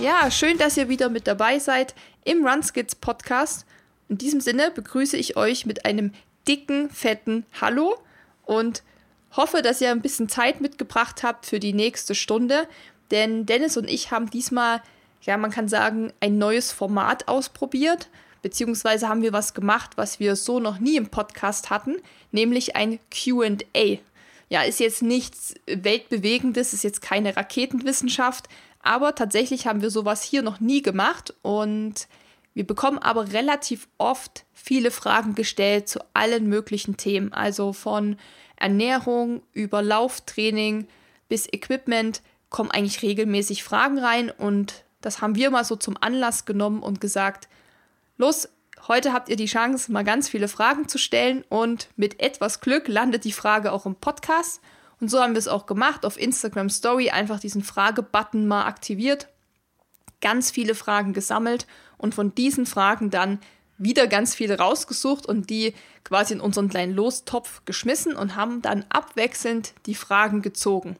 Ja, schön, dass ihr wieder mit dabei seid im Runskits Podcast. In diesem Sinne begrüße ich euch mit einem dicken, fetten Hallo und hoffe, dass ihr ein bisschen Zeit mitgebracht habt für die nächste Stunde. Denn Dennis und ich haben diesmal, ja, man kann sagen, ein neues Format ausprobiert. Beziehungsweise haben wir was gemacht, was wir so noch nie im Podcast hatten, nämlich ein QA. Ja, ist jetzt nichts Weltbewegendes, ist jetzt keine Raketenwissenschaft, aber tatsächlich haben wir sowas hier noch nie gemacht und wir bekommen aber relativ oft viele Fragen gestellt zu allen möglichen Themen, also von Ernährung über Lauftraining bis Equipment kommen eigentlich regelmäßig Fragen rein und das haben wir mal so zum Anlass genommen und gesagt, los, heute habt ihr die Chance, mal ganz viele Fragen zu stellen und mit etwas Glück landet die Frage auch im Podcast und so haben wir es auch gemacht. Auf Instagram Story einfach diesen Fragebutton mal aktiviert. Ganz viele Fragen gesammelt und von diesen Fragen dann wieder ganz viele rausgesucht und die quasi in unseren kleinen Lostopf geschmissen und haben dann abwechselnd die Fragen gezogen.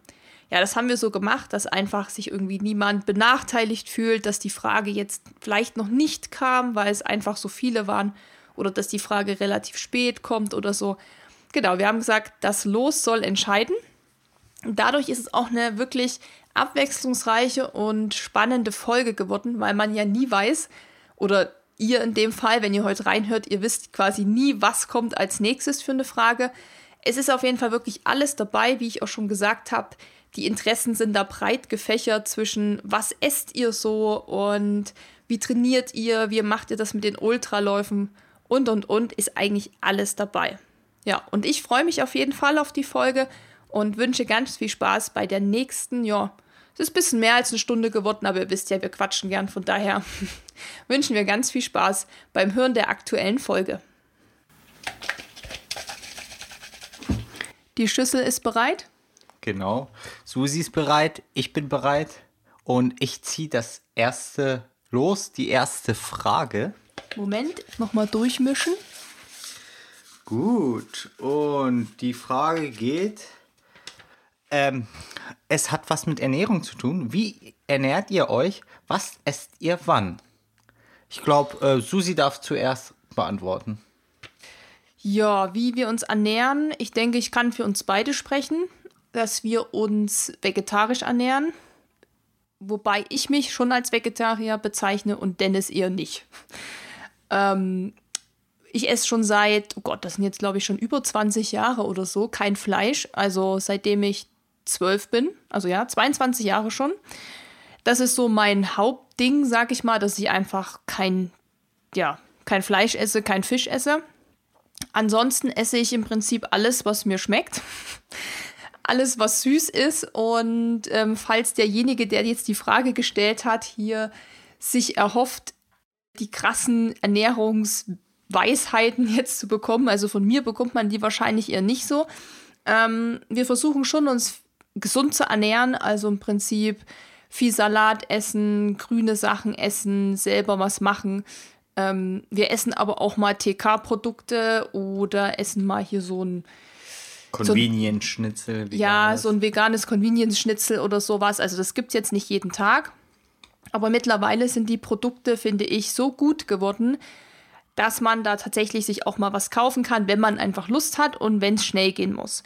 Ja, das haben wir so gemacht, dass einfach sich irgendwie niemand benachteiligt fühlt, dass die Frage jetzt vielleicht noch nicht kam, weil es einfach so viele waren oder dass die Frage relativ spät kommt oder so. Genau, wir haben gesagt, das Los soll entscheiden. Dadurch ist es auch eine wirklich abwechslungsreiche und spannende Folge geworden, weil man ja nie weiß, oder ihr in dem Fall, wenn ihr heute reinhört, ihr wisst quasi nie, was kommt als nächstes für eine Frage. Es ist auf jeden Fall wirklich alles dabei, wie ich auch schon gesagt habe. Die Interessen sind da breit gefächert zwischen, was esst ihr so und wie trainiert ihr, wie macht ihr das mit den Ultraläufen und und und, ist eigentlich alles dabei. Ja, und ich freue mich auf jeden Fall auf die Folge und wünsche ganz viel Spaß bei der nächsten, ja, es ist ein bisschen mehr als eine Stunde geworden, aber ihr wisst ja, wir quatschen gern, von daher wünschen wir ganz viel Spaß beim Hören der aktuellen Folge. Die Schüssel ist bereit? Genau. Susi ist bereit, ich bin bereit und ich ziehe das erste los, die erste Frage. Moment, nochmal durchmischen. Gut, und die Frage geht, ähm, es hat was mit Ernährung zu tun. Wie ernährt ihr euch? Was esst ihr wann? Ich glaube, äh, Susi darf zuerst beantworten. Ja, wie wir uns ernähren. Ich denke, ich kann für uns beide sprechen, dass wir uns vegetarisch ernähren. Wobei ich mich schon als Vegetarier bezeichne und Dennis eher nicht. Ähm, ich esse schon seit, oh Gott, das sind jetzt glaube ich schon über 20 Jahre oder so, kein Fleisch. Also seitdem ich zwölf bin, also ja, 22 Jahre schon. Das ist so mein Hauptding, sag ich mal, dass ich einfach kein, ja, kein Fleisch esse, kein Fisch esse. Ansonsten esse ich im Prinzip alles, was mir schmeckt. alles, was süß ist. Und ähm, falls derjenige, der jetzt die Frage gestellt hat, hier sich erhofft, die krassen Ernährungsweisheiten jetzt zu bekommen, also von mir bekommt man die wahrscheinlich eher nicht so. Ähm, wir versuchen schon, uns gesund zu ernähren, also im Prinzip viel Salat essen, grüne Sachen essen, selber was machen. Ähm, wir essen aber auch mal TK-Produkte oder essen mal hier so ein Convenience-Schnitzel. Ja, so ein veganes Convenience-Schnitzel oder sowas. Also das gibt es jetzt nicht jeden Tag. Aber mittlerweile sind die Produkte, finde ich, so gut geworden, dass man da tatsächlich sich auch mal was kaufen kann, wenn man einfach Lust hat und wenn es schnell gehen muss.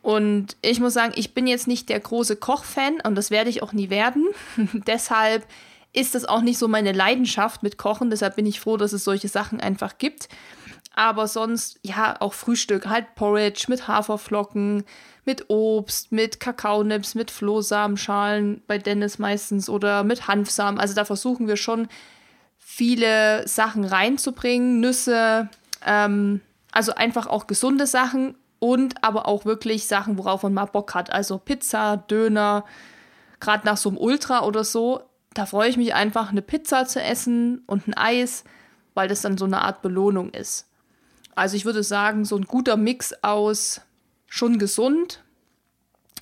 Und ich muss sagen, ich bin jetzt nicht der große Kochfan und das werde ich auch nie werden. Deshalb ist das auch nicht so meine Leidenschaft mit Kochen. Deshalb bin ich froh, dass es solche Sachen einfach gibt. Aber sonst, ja, auch Frühstück, halt Porridge mit Haferflocken, mit Obst, mit Kakaonips, mit Flohsamenschalen bei Dennis meistens oder mit Hanfsamen. Also da versuchen wir schon viele Sachen reinzubringen, Nüsse, ähm, also einfach auch gesunde Sachen und aber auch wirklich Sachen, worauf man mal Bock hat. Also Pizza, Döner, gerade nach so einem Ultra oder so, da freue ich mich einfach, eine Pizza zu essen und ein Eis, weil das dann so eine Art Belohnung ist. Also ich würde sagen, so ein guter Mix aus schon gesund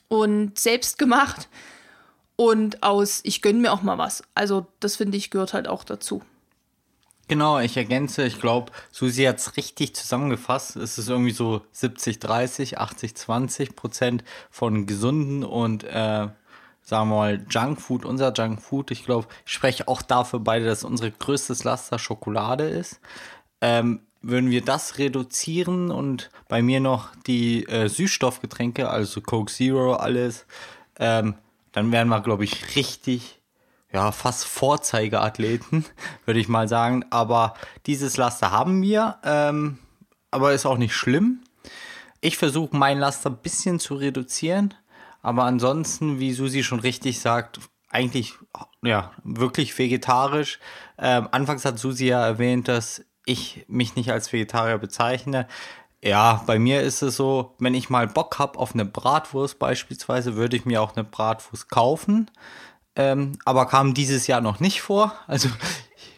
und selbstgemacht und aus ich gönne mir auch mal was. Also das finde ich gehört halt auch dazu. Genau, ich ergänze, ich glaube, Susi hat es richtig zusammengefasst. Es ist irgendwie so 70, 30, 80, 20 Prozent von gesunden und äh, sagen wir mal, Junkfood, unser Junkfood, ich glaube, ich spreche auch dafür beide, dass unser größtes Laster Schokolade ist. Ähm, würden wir das reduzieren und bei mir noch die äh, Süßstoffgetränke, also Coke Zero, alles, ähm, dann wären wir, glaube ich, richtig, ja, fast Vorzeigeathleten, würde ich mal sagen. Aber dieses Laster haben wir, ähm, aber ist auch nicht schlimm. Ich versuche mein Laster ein bisschen zu reduzieren, aber ansonsten, wie Susi schon richtig sagt, eigentlich ja wirklich vegetarisch. Ähm, anfangs hat Susi ja erwähnt, dass ich mich nicht als Vegetarier bezeichne. Ja, bei mir ist es so, wenn ich mal Bock habe auf eine Bratwurst beispielsweise, würde ich mir auch eine Bratwurst kaufen. Ähm, aber kam dieses Jahr noch nicht vor. Also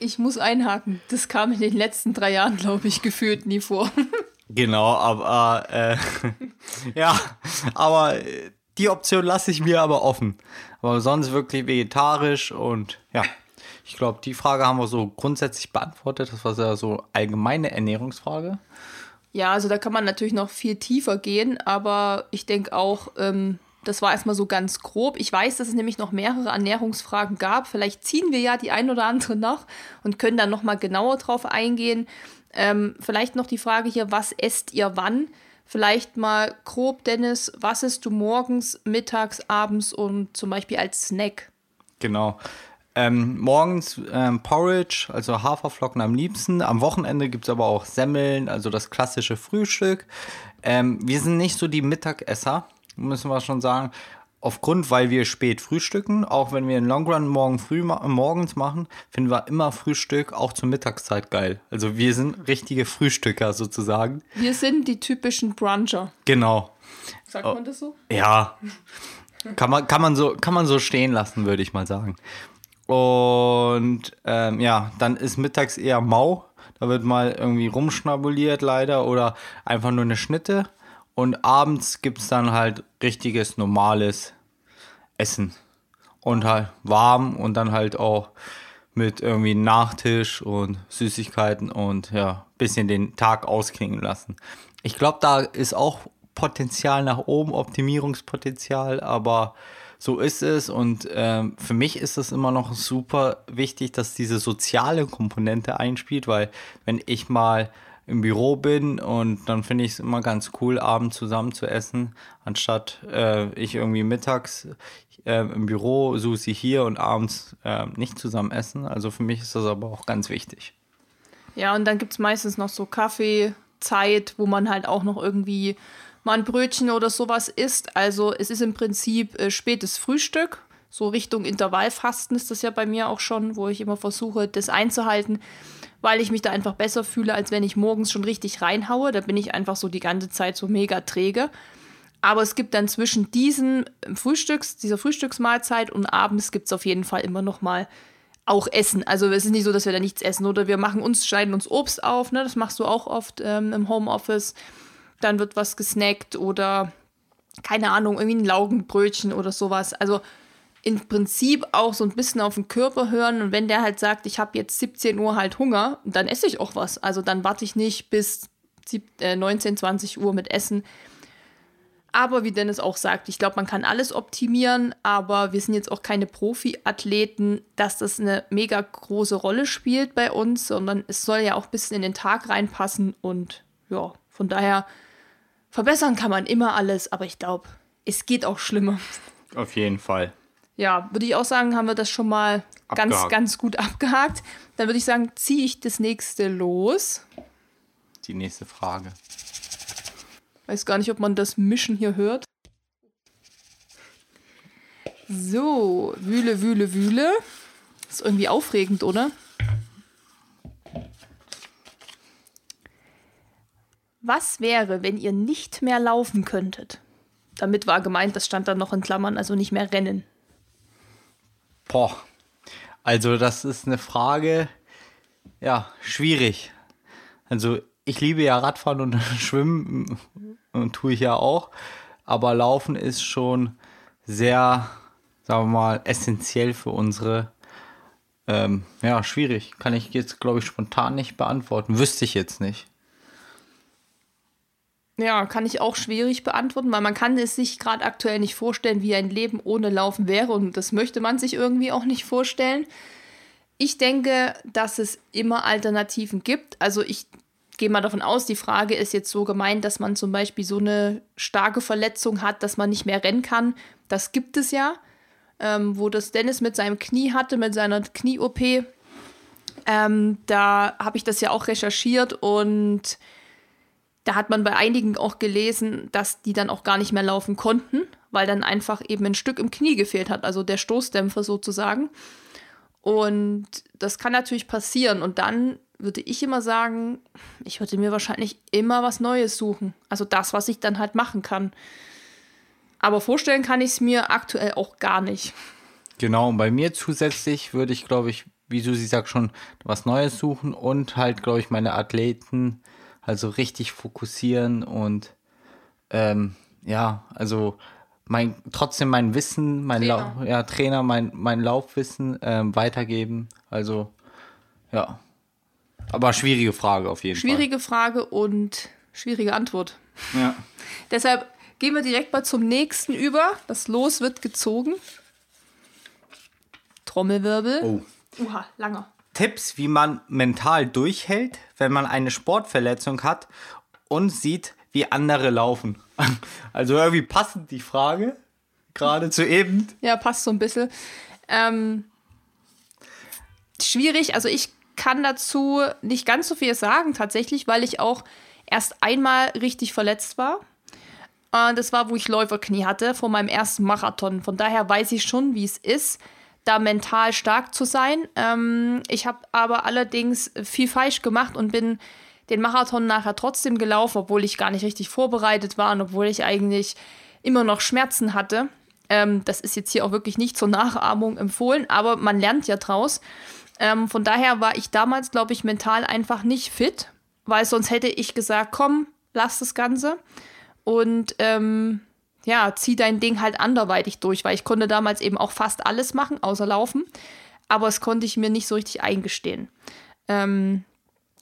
ich muss einhaken. Das kam in den letzten drei Jahren, glaube ich, gefühlt nie vor. genau, aber äh, ja, aber die Option lasse ich mir aber offen. Aber sonst wirklich vegetarisch und ja. Ich glaube, die Frage haben wir so grundsätzlich beantwortet. Das war ja so allgemeine Ernährungsfrage. Ja, also da kann man natürlich noch viel tiefer gehen, aber ich denke auch, ähm, das war erstmal so ganz grob. Ich weiß, dass es nämlich noch mehrere Ernährungsfragen gab. Vielleicht ziehen wir ja die ein oder andere noch und können dann nochmal genauer drauf eingehen. Ähm, vielleicht noch die Frage hier, was esst ihr wann? Vielleicht mal grob, Dennis, was isst du morgens, mittags, abends und zum Beispiel als Snack? Genau. Ähm, morgens ähm, Porridge, also Haferflocken am liebsten. Am Wochenende gibt es aber auch Semmeln, also das klassische Frühstück. Ähm, wir sind nicht so die Mittagesser, müssen wir schon sagen. Aufgrund, weil wir spät frühstücken, auch wenn wir einen Long Run morgen früh ma morgens machen, finden wir immer Frühstück auch zur Mittagszeit geil. Also wir sind richtige Frühstücker sozusagen. Wir sind die typischen Bruncher. Genau. Sagt man das so? Ja. Kann man, kann man, so, kann man so stehen lassen, würde ich mal sagen. Und ähm, ja, dann ist mittags eher mau. Da wird mal irgendwie rumschnabuliert leider oder einfach nur eine Schnitte. Und abends gibt es dann halt richtiges, normales Essen. Und halt warm und dann halt auch mit irgendwie Nachtisch und Süßigkeiten und ja, bisschen den Tag ausklingen lassen. Ich glaube, da ist auch Potenzial nach oben, Optimierungspotenzial, aber so ist es. Und ähm, für mich ist es immer noch super wichtig, dass diese soziale Komponente einspielt, weil wenn ich mal im Büro bin und dann finde ich es immer ganz cool, abends zusammen zu essen, anstatt äh, ich irgendwie mittags äh, im Büro, Susi hier und abends äh, nicht zusammen essen. Also für mich ist das aber auch ganz wichtig. Ja, und dann gibt es meistens noch so Kaffeezeit, wo man halt auch noch irgendwie mal ein Brötchen oder sowas isst. Also es ist im Prinzip äh, spätes Frühstück. So Richtung Intervallfasten ist das ja bei mir auch schon, wo ich immer versuche, das einzuhalten, weil ich mich da einfach besser fühle, als wenn ich morgens schon richtig reinhaue. Da bin ich einfach so die ganze Zeit so mega träge. Aber es gibt dann zwischen diesen Frühstücks, dieser Frühstücksmahlzeit und abends gibt es auf jeden Fall immer noch mal auch Essen. Also es ist nicht so, dass wir da nichts essen oder wir machen uns, schneiden uns Obst auf. Ne? Das machst du auch oft ähm, im Homeoffice dann wird was gesnackt oder keine Ahnung, irgendwie ein Laugenbrötchen oder sowas. Also im Prinzip auch so ein bisschen auf den Körper hören und wenn der halt sagt, ich habe jetzt 17 Uhr halt Hunger, dann esse ich auch was. Also dann warte ich nicht bis 19, 20 äh, Uhr mit Essen. Aber wie Dennis auch sagt, ich glaube, man kann alles optimieren, aber wir sind jetzt auch keine Profi-Athleten, dass das eine mega große Rolle spielt bei uns, sondern es soll ja auch ein bisschen in den Tag reinpassen und ja, von daher verbessern kann man immer alles, aber ich glaube, es geht auch schlimmer. Auf jeden Fall. Ja, würde ich auch sagen, haben wir das schon mal abgehakt. ganz, ganz gut abgehakt. Dann würde ich sagen, ziehe ich das nächste los. Die nächste Frage. Weiß gar nicht, ob man das Mischen hier hört. So, wühle, wühle, wühle. Ist irgendwie aufregend, oder? Was wäre, wenn ihr nicht mehr laufen könntet? Damit war gemeint, das stand dann noch in Klammern, also nicht mehr rennen. Boah, also das ist eine Frage, ja, schwierig. Also ich liebe ja Radfahren und Schwimmen und tue ich ja auch, aber Laufen ist schon sehr, sagen wir mal, essentiell für unsere, ähm, ja, schwierig. Kann ich jetzt, glaube ich, spontan nicht beantworten. Wüsste ich jetzt nicht. Ja, kann ich auch schwierig beantworten, weil man kann es sich gerade aktuell nicht vorstellen, wie ein Leben ohne Laufen wäre und das möchte man sich irgendwie auch nicht vorstellen. Ich denke, dass es immer Alternativen gibt. Also ich gehe mal davon aus, die Frage ist jetzt so gemeint, dass man zum Beispiel so eine starke Verletzung hat, dass man nicht mehr rennen kann. Das gibt es ja, ähm, wo das Dennis mit seinem Knie hatte, mit seiner Knie-OP. Ähm, da habe ich das ja auch recherchiert und da hat man bei einigen auch gelesen, dass die dann auch gar nicht mehr laufen konnten, weil dann einfach eben ein Stück im Knie gefehlt hat, also der Stoßdämpfer sozusagen. Und das kann natürlich passieren. Und dann würde ich immer sagen, ich würde mir wahrscheinlich immer was Neues suchen. Also das, was ich dann halt machen kann. Aber vorstellen kann ich es mir aktuell auch gar nicht. Genau, und bei mir zusätzlich würde ich, glaube ich, wie du sie sagst, schon was Neues suchen und halt, glaube ich, meine Athleten also richtig fokussieren und ähm, ja, also mein, trotzdem mein Wissen, mein Trainer, La ja, Trainer mein, mein Laufwissen ähm, weitergeben. Also ja. Aber schwierige Frage auf jeden schwierige Fall. Schwierige Frage und schwierige Antwort. Ja. Deshalb gehen wir direkt mal zum nächsten über. Das Los wird gezogen. Trommelwirbel. Oh. Uha, langer. Tipps, wie man mental durchhält, wenn man eine Sportverletzung hat und sieht, wie andere laufen. Also irgendwie passend die Frage, gerade zu eben. Ja, passt so ein bisschen. Ähm, schwierig, also ich kann dazu nicht ganz so viel sagen tatsächlich, weil ich auch erst einmal richtig verletzt war. Äh, das war, wo ich Läuferknie hatte vor meinem ersten Marathon. Von daher weiß ich schon, wie es ist, da mental stark zu sein. Ähm, ich habe aber allerdings viel falsch gemacht und bin den Marathon nachher trotzdem gelaufen, obwohl ich gar nicht richtig vorbereitet war und obwohl ich eigentlich immer noch Schmerzen hatte. Ähm, das ist jetzt hier auch wirklich nicht zur Nachahmung empfohlen, aber man lernt ja draus. Ähm, von daher war ich damals, glaube ich, mental einfach nicht fit, weil sonst hätte ich gesagt, komm, lass das Ganze. Und ähm, ja, zieh dein Ding halt anderweitig durch, weil ich konnte damals eben auch fast alles machen, außer laufen. Aber es konnte ich mir nicht so richtig eingestehen. Ähm,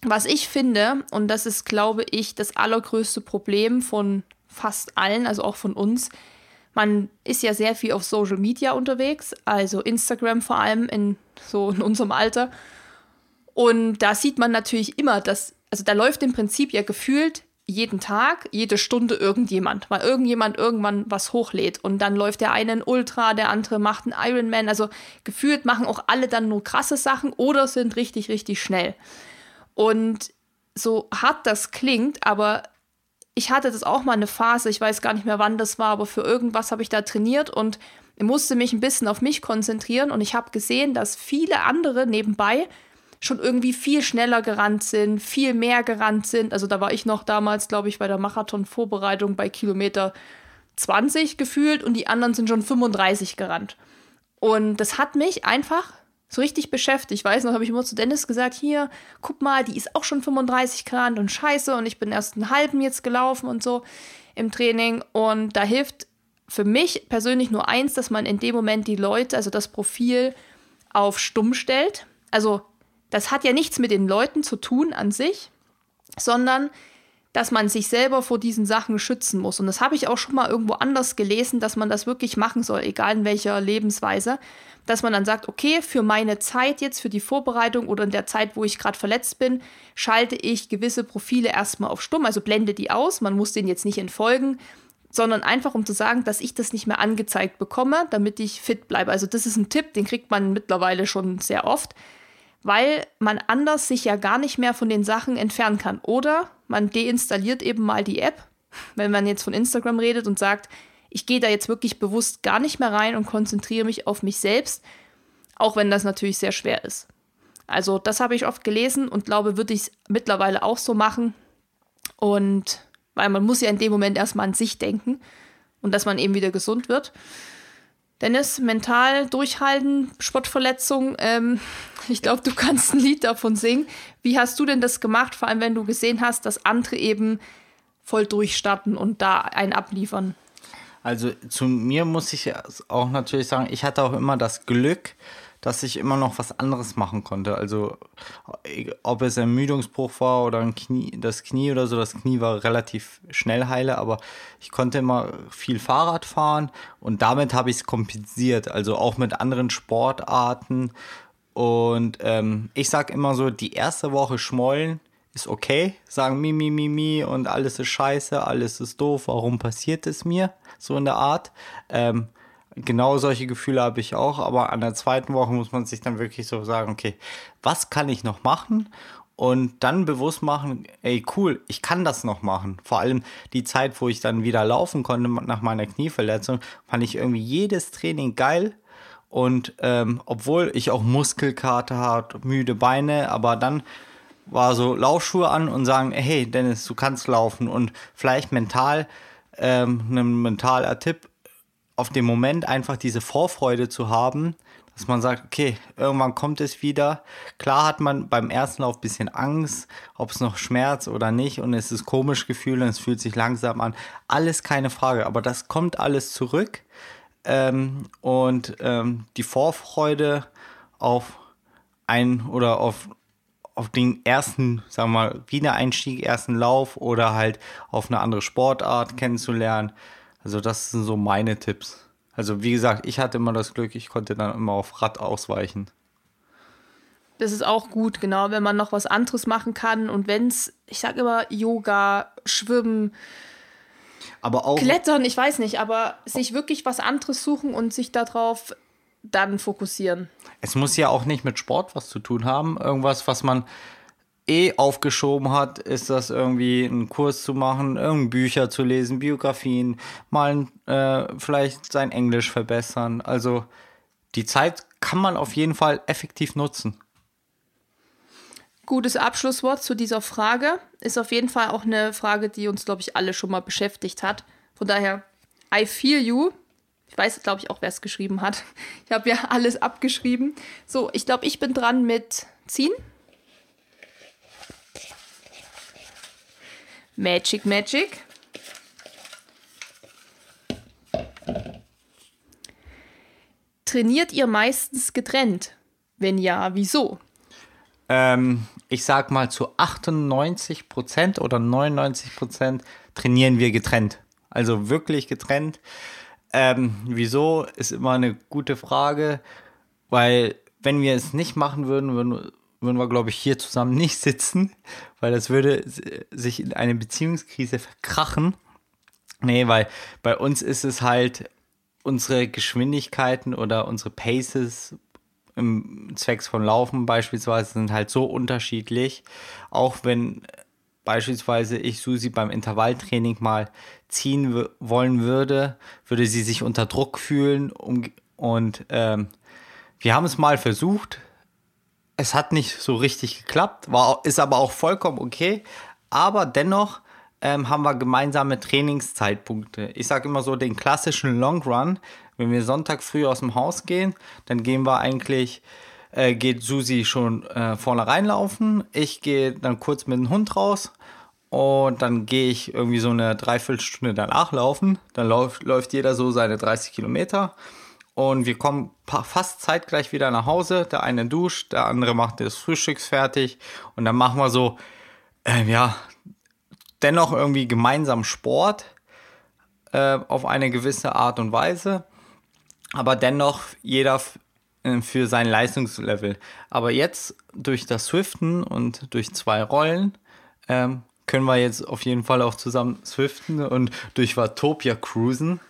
was ich finde, und das ist, glaube ich, das allergrößte Problem von fast allen, also auch von uns, man ist ja sehr viel auf Social Media unterwegs, also Instagram vor allem in so in unserem Alter. Und da sieht man natürlich immer, dass, also da läuft im Prinzip ja gefühlt jeden Tag, jede Stunde irgendjemand, weil irgendjemand irgendwann was hochlädt und dann läuft der eine ein Ultra, der andere macht einen Ironman. Also gefühlt machen auch alle dann nur krasse Sachen oder sind richtig, richtig schnell. Und so hart das klingt, aber ich hatte das auch mal eine Phase, ich weiß gar nicht mehr wann das war, aber für irgendwas habe ich da trainiert und musste mich ein bisschen auf mich konzentrieren und ich habe gesehen, dass viele andere nebenbei schon irgendwie viel schneller gerannt sind, viel mehr gerannt sind. Also da war ich noch damals, glaube ich, bei der Marathon-Vorbereitung bei Kilometer 20 gefühlt und die anderen sind schon 35 gerannt. Und das hat mich einfach so richtig beschäftigt. Ich weiß noch, habe ich immer zu Dennis gesagt, hier, guck mal, die ist auch schon 35 gerannt und scheiße und ich bin erst einen halben jetzt gelaufen und so im Training. Und da hilft für mich persönlich nur eins, dass man in dem Moment die Leute, also das Profil auf stumm stellt. Also das hat ja nichts mit den Leuten zu tun an sich, sondern dass man sich selber vor diesen Sachen schützen muss. Und das habe ich auch schon mal irgendwo anders gelesen, dass man das wirklich machen soll, egal in welcher Lebensweise. Dass man dann sagt, okay, für meine Zeit jetzt, für die Vorbereitung oder in der Zeit, wo ich gerade verletzt bin, schalte ich gewisse Profile erstmal auf stumm, also blende die aus. Man muss denen jetzt nicht entfolgen, sondern einfach um zu sagen, dass ich das nicht mehr angezeigt bekomme, damit ich fit bleibe. Also das ist ein Tipp, den kriegt man mittlerweile schon sehr oft weil man anders sich ja gar nicht mehr von den Sachen entfernen kann. Oder man deinstalliert eben mal die App, wenn man jetzt von Instagram redet und sagt, ich gehe da jetzt wirklich bewusst gar nicht mehr rein und konzentriere mich auf mich selbst, auch wenn das natürlich sehr schwer ist. Also das habe ich oft gelesen und glaube, würde ich es mittlerweile auch so machen. Und weil man muss ja in dem Moment erstmal an sich denken und dass man eben wieder gesund wird. Dennis, mental durchhalten, Sportverletzung. Ähm, ich glaube, du kannst ein Lied davon singen. Wie hast du denn das gemacht, vor allem wenn du gesehen hast, dass andere eben voll durchstarten und da einen abliefern? Also zu mir muss ich auch natürlich sagen, ich hatte auch immer das Glück, dass ich immer noch was anderes machen konnte. Also ob es ein Ermüdungsbruch war oder ein Knie, das Knie oder so, das Knie war relativ schnell heile, aber ich konnte immer viel Fahrrad fahren und damit habe ich es kompensiert. Also auch mit anderen Sportarten. Und ähm, ich sage immer so, die erste Woche schmollen ist okay, sagen mi, mi, mi, mi und alles ist scheiße, alles ist doof, warum passiert es mir? So in der Art. Ähm, genau solche Gefühle habe ich auch, aber an der zweiten Woche muss man sich dann wirklich so sagen, okay, was kann ich noch machen? Und dann bewusst machen, ey, cool, ich kann das noch machen. Vor allem die Zeit, wo ich dann wieder laufen konnte nach meiner Knieverletzung, fand ich irgendwie jedes Training geil. Und ähm, obwohl ich auch Muskelkater hatte, müde Beine, aber dann war so Laufschuhe an und sagen, hey Dennis, du kannst laufen und vielleicht mental, ähm, ein mentaler Tipp, auf dem Moment einfach diese Vorfreude zu haben, dass man sagt, okay, irgendwann kommt es wieder. Klar hat man beim ersten Lauf ein bisschen Angst, ob es noch Schmerz oder nicht und es ist komisch Gefühl und es fühlt sich langsam an. Alles keine Frage, aber das kommt alles zurück ähm, und ähm, die Vorfreude auf ein oder auf auf den ersten, sagen wir mal, Wiedereinstieg, ersten Lauf oder halt auf eine andere Sportart kennenzulernen, also das sind so meine Tipps. Also wie gesagt, ich hatte immer das Glück, ich konnte dann immer auf Rad ausweichen. Das ist auch gut, genau, wenn man noch was anderes machen kann und wenn es, ich sage immer Yoga, Schwimmen, aber auch Klettern, ich weiß nicht, aber sich wirklich was anderes suchen und sich darauf dann fokussieren. Es muss ja auch nicht mit Sport was zu tun haben, irgendwas, was man eh aufgeschoben hat, ist das irgendwie einen Kurs zu machen, irgendein Bücher zu lesen, Biografien, mal äh, vielleicht sein Englisch verbessern. Also die Zeit kann man auf jeden Fall effektiv nutzen. Gutes Abschlusswort zu dieser Frage. Ist auf jeden Fall auch eine Frage, die uns, glaube ich, alle schon mal beschäftigt hat. Von daher, I feel you. Ich weiß, glaube ich, auch, wer es geschrieben hat. Ich habe ja alles abgeschrieben. So, ich glaube, ich bin dran mit Ziehen. Magic, Magic. Trainiert ihr meistens getrennt? Wenn ja, wieso? Ähm, ich sag mal zu 98% oder 99% trainieren wir getrennt. Also wirklich getrennt. Ähm, wieso ist immer eine gute Frage, weil wenn wir es nicht machen würden, würden, würden wir, glaube ich, hier zusammen nicht sitzen, weil das würde sich in eine Beziehungskrise verkrachen. Nee, weil bei uns ist es halt unsere Geschwindigkeiten oder unsere Paces im Zwecks von Laufen beispielsweise sind halt so unterschiedlich. Auch wenn beispielsweise ich Susi beim Intervalltraining mal ziehen wollen würde, würde sie sich unter Druck fühlen. Um, und ähm, wir haben es mal versucht, es hat nicht so richtig geklappt, war, ist aber auch vollkommen okay. Aber dennoch ähm, haben wir gemeinsame Trainingszeitpunkte. Ich sage immer so den klassischen Long Run. Wenn wir Sonntag früh aus dem Haus gehen, dann gehen wir eigentlich, äh, geht Susi schon äh, vorne reinlaufen. Ich gehe dann kurz mit dem Hund raus und dann gehe ich irgendwie so eine Dreiviertelstunde danach laufen. Dann läuft, läuft jeder so seine 30 Kilometer. Und wir kommen fast zeitgleich wieder nach Hause. Der eine duscht, der andere macht das Frühstücks fertig. Und dann machen wir so, äh, ja, dennoch irgendwie gemeinsam Sport äh, auf eine gewisse Art und Weise. Aber dennoch jeder äh, für sein Leistungslevel. Aber jetzt durch das Swiften und durch zwei Rollen ähm, können wir jetzt auf jeden Fall auch zusammen swiften und durch Watopia cruisen.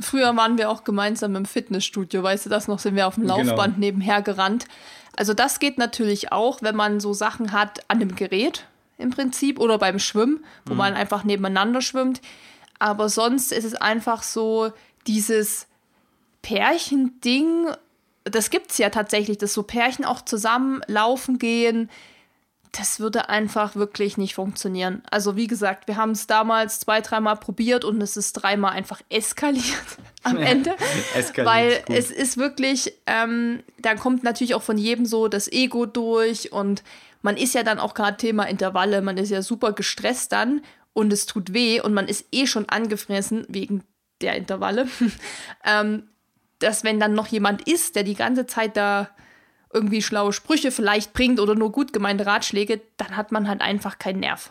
Früher waren wir auch gemeinsam im Fitnessstudio, weißt du das noch, sind wir auf dem genau. Laufband genau. nebenher gerannt. Also das geht natürlich auch, wenn man so Sachen hat an dem Gerät im Prinzip oder beim Schwimmen, wo mhm. man einfach nebeneinander schwimmt. Aber sonst ist es einfach so dieses Pärchending, das gibt es ja tatsächlich, dass so Pärchen auch zusammen laufen gehen, das würde einfach wirklich nicht funktionieren. Also wie gesagt, wir haben es damals zwei, dreimal probiert und es ist dreimal einfach eskaliert am Ende. eskaliert weil es ist wirklich, ähm, da kommt natürlich auch von jedem so das Ego durch und man ist ja dann auch gerade Thema Intervalle, man ist ja super gestresst dann und es tut weh und man ist eh schon angefressen wegen der Intervalle. ähm, dass wenn dann noch jemand ist, der die ganze Zeit da irgendwie schlaue Sprüche vielleicht bringt oder nur gut gemeinte Ratschläge, dann hat man halt einfach keinen Nerv.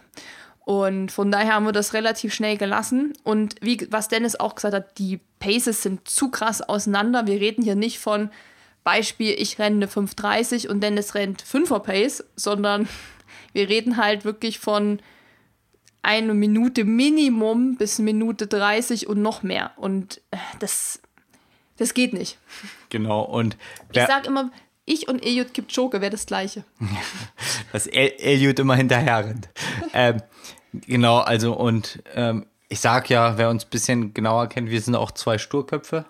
Und von daher haben wir das relativ schnell gelassen. Und wie was Dennis auch gesagt hat, die Paces sind zu krass auseinander. Wir reden hier nicht von Beispiel, ich renne eine 5,30 und Dennis rennt 5er Pace, sondern wir reden halt wirklich von eine Minute Minimum bis Minute 30 und noch mehr. Und das, das geht nicht. Genau, und ich sage immer, ich und Eliud Kipchoge wäre das Gleiche. Dass El Eliud immer hinterher rennt. ähm, genau, also und ähm, ich sag ja, wer uns ein bisschen genauer kennt, wir sind auch zwei Sturköpfe.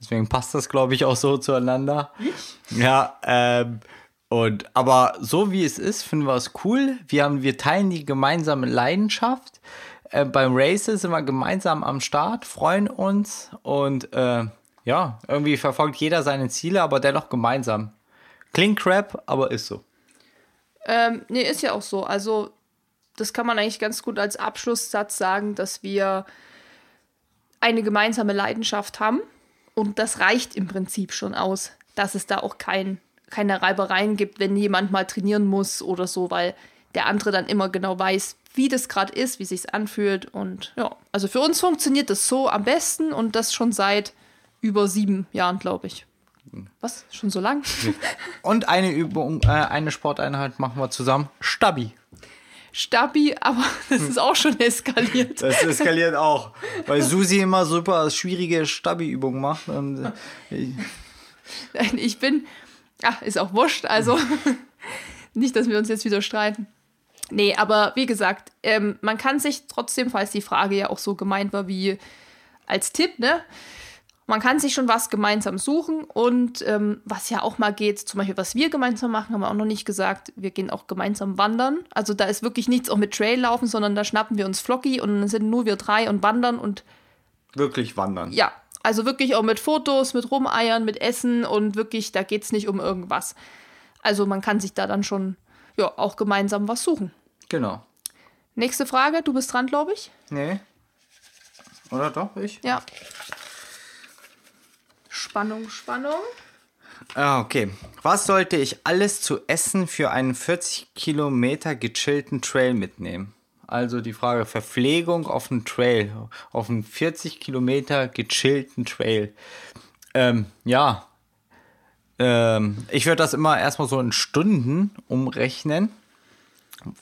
Deswegen passt das, glaube ich, auch so zueinander. Ich? Ja, ähm, und aber so wie es ist, finden wir es cool. Wir haben, wir teilen die gemeinsame Leidenschaft. Äh, beim Races sind wir gemeinsam am Start, freuen uns und äh, ja, irgendwie verfolgt jeder seine Ziele, aber dennoch gemeinsam. Klingt crap, aber ist so. Ähm, nee, ist ja auch so. Also, das kann man eigentlich ganz gut als Abschlusssatz sagen, dass wir eine gemeinsame Leidenschaft haben. Und das reicht im Prinzip schon aus, dass es da auch kein, keine Reibereien gibt, wenn jemand mal trainieren muss oder so, weil der andere dann immer genau weiß, wie das gerade ist, wie sich anfühlt. Und ja, also für uns funktioniert das so am besten und das schon seit über sieben Jahren, glaube ich. Was? Schon so lang? Und eine Übung, äh, eine Sporteinheit machen wir zusammen. Stabi. Stabi, aber das ist auch schon eskaliert. Das eskaliert auch, weil Susi immer super schwierige Stabi-Übungen macht. Und äh, ich bin, ach, ist auch wurscht, also nicht, dass wir uns jetzt wieder streiten. Nee, aber wie gesagt, ähm, man kann sich trotzdem, falls die Frage ja auch so gemeint war wie als Tipp, ne? Man kann sich schon was gemeinsam suchen und ähm, was ja auch mal geht, zum Beispiel, was wir gemeinsam machen, haben wir auch noch nicht gesagt, wir gehen auch gemeinsam wandern. Also da ist wirklich nichts auch mit Trail laufen, sondern da schnappen wir uns Flocky und dann sind nur wir drei und wandern und. Wirklich wandern. Ja, also wirklich auch mit Fotos, mit Rumeiern, mit Essen und wirklich, da geht es nicht um irgendwas. Also man kann sich da dann schon ja, auch gemeinsam was suchen. Genau. Nächste Frage, du bist dran, glaube ich. Nee. Oder doch, ich? Ja. Spannung, Spannung. Ah, okay. Was sollte ich alles zu essen für einen 40 Kilometer gechillten Trail mitnehmen? Also die Frage Verpflegung auf dem Trail, auf einem 40 Kilometer gechillten Trail. Ähm, ja, ähm, ich würde das immer erstmal so in Stunden umrechnen.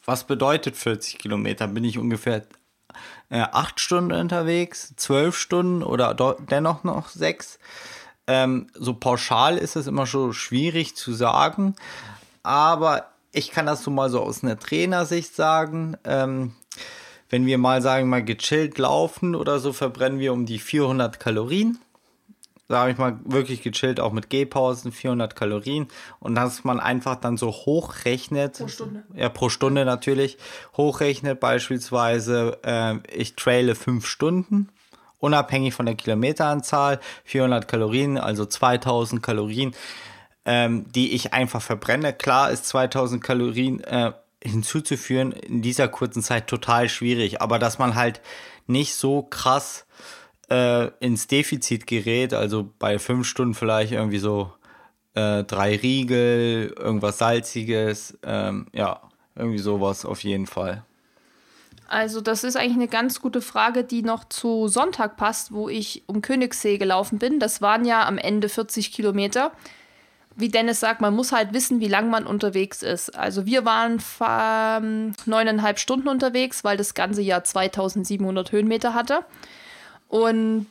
Was bedeutet 40 Kilometer? Bin ich ungefähr äh, 8 Stunden unterwegs, 12 Stunden oder dennoch noch 6? Ähm, so pauschal ist es immer schon schwierig zu sagen, aber ich kann das so mal so aus einer Trainersicht sagen. Ähm, wenn wir mal sagen, mal gechillt laufen oder so, verbrennen wir um die 400 Kalorien. Sage ich mal, wirklich gechillt, auch mit Gehpausen, 400 Kalorien. Und dass man einfach dann so hochrechnet. Pro Stunde. Ja, pro Stunde natürlich. Hochrechnet beispielsweise, äh, ich traile fünf Stunden unabhängig von der Kilometeranzahl, 400 Kalorien, also 2000 Kalorien, ähm, die ich einfach verbrenne. Klar ist 2000 Kalorien äh, hinzuzuführen in dieser kurzen Zeit total schwierig, aber dass man halt nicht so krass äh, ins Defizit gerät, also bei fünf Stunden vielleicht irgendwie so äh, drei Riegel, irgendwas Salziges, ähm, ja, irgendwie sowas auf jeden Fall. Also das ist eigentlich eine ganz gute Frage, die noch zu Sonntag passt, wo ich um Königssee gelaufen bin. Das waren ja am Ende 40 Kilometer. Wie Dennis sagt, man muss halt wissen, wie lang man unterwegs ist. Also wir waren neuneinhalb Stunden unterwegs, weil das ganze Jahr 2700 Höhenmeter hatte. Und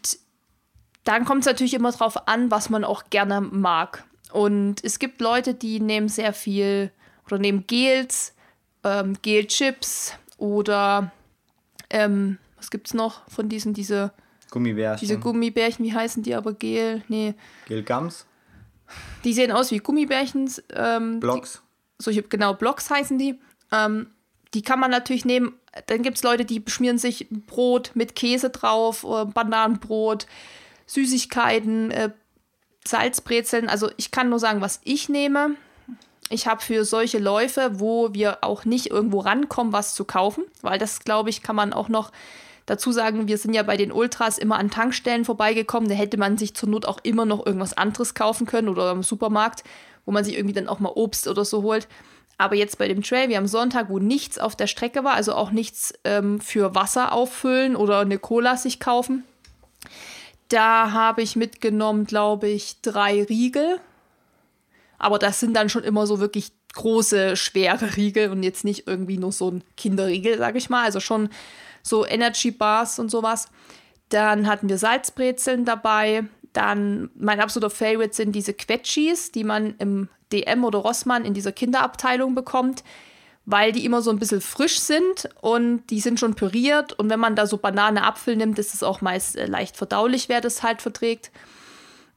dann kommt es natürlich immer darauf an, was man auch gerne mag. Und es gibt Leute, die nehmen sehr viel oder nehmen Gels, ähm, Gelchips, oder ähm, was es noch von diesen, diese Gummibärchen. Diese Gummibärchen, wie heißen die aber Gel? Nee. Gelgums? Die sehen aus wie Gummibärchen. Ähm, Blocks. Die, solche, genau, Blocks heißen die. Ähm, die kann man natürlich nehmen. Dann gibt es Leute, die beschmieren sich Brot mit Käse drauf, oder Bananenbrot, Süßigkeiten, äh, Salzbrezeln. Also ich kann nur sagen, was ich nehme. Ich habe für solche Läufe, wo wir auch nicht irgendwo rankommen, was zu kaufen, weil das, glaube ich, kann man auch noch dazu sagen, wir sind ja bei den Ultras immer an Tankstellen vorbeigekommen. Da hätte man sich zur Not auch immer noch irgendwas anderes kaufen können oder im Supermarkt, wo man sich irgendwie dann auch mal Obst oder so holt. Aber jetzt bei dem Trail, wie am Sonntag, wo nichts auf der Strecke war, also auch nichts ähm, für Wasser auffüllen oder eine Cola sich kaufen, da habe ich mitgenommen, glaube ich, drei Riegel. Aber das sind dann schon immer so wirklich große, schwere Riegel und jetzt nicht irgendwie nur so ein Kinderriegel, sage ich mal. Also schon so Energy Bars und sowas. Dann hatten wir Salzbrezeln dabei. Dann mein absoluter Favorite sind diese Quetschis, die man im DM oder Rossmann in dieser Kinderabteilung bekommt, weil die immer so ein bisschen frisch sind und die sind schon püriert. Und wenn man da so Banane, Apfel nimmt, ist es auch meist äh, leicht verdaulich, wer das halt verträgt.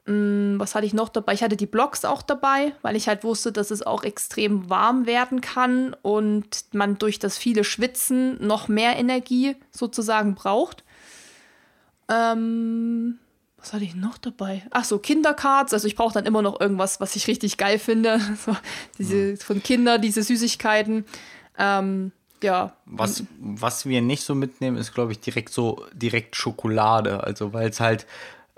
Mm, was hatte ich noch dabei? Ich hatte die Blocks auch dabei, weil ich halt wusste, dass es auch extrem warm werden kann und man durch das viele Schwitzen noch mehr Energie sozusagen braucht. Ähm, was hatte ich noch dabei? Ach so, Kindercards. Also ich brauche dann immer noch irgendwas, was ich richtig geil finde. So, diese von Kindern, diese Süßigkeiten. Ähm, ja. Was, was wir nicht so mitnehmen, ist, glaube ich, direkt so direkt Schokolade. Also weil es halt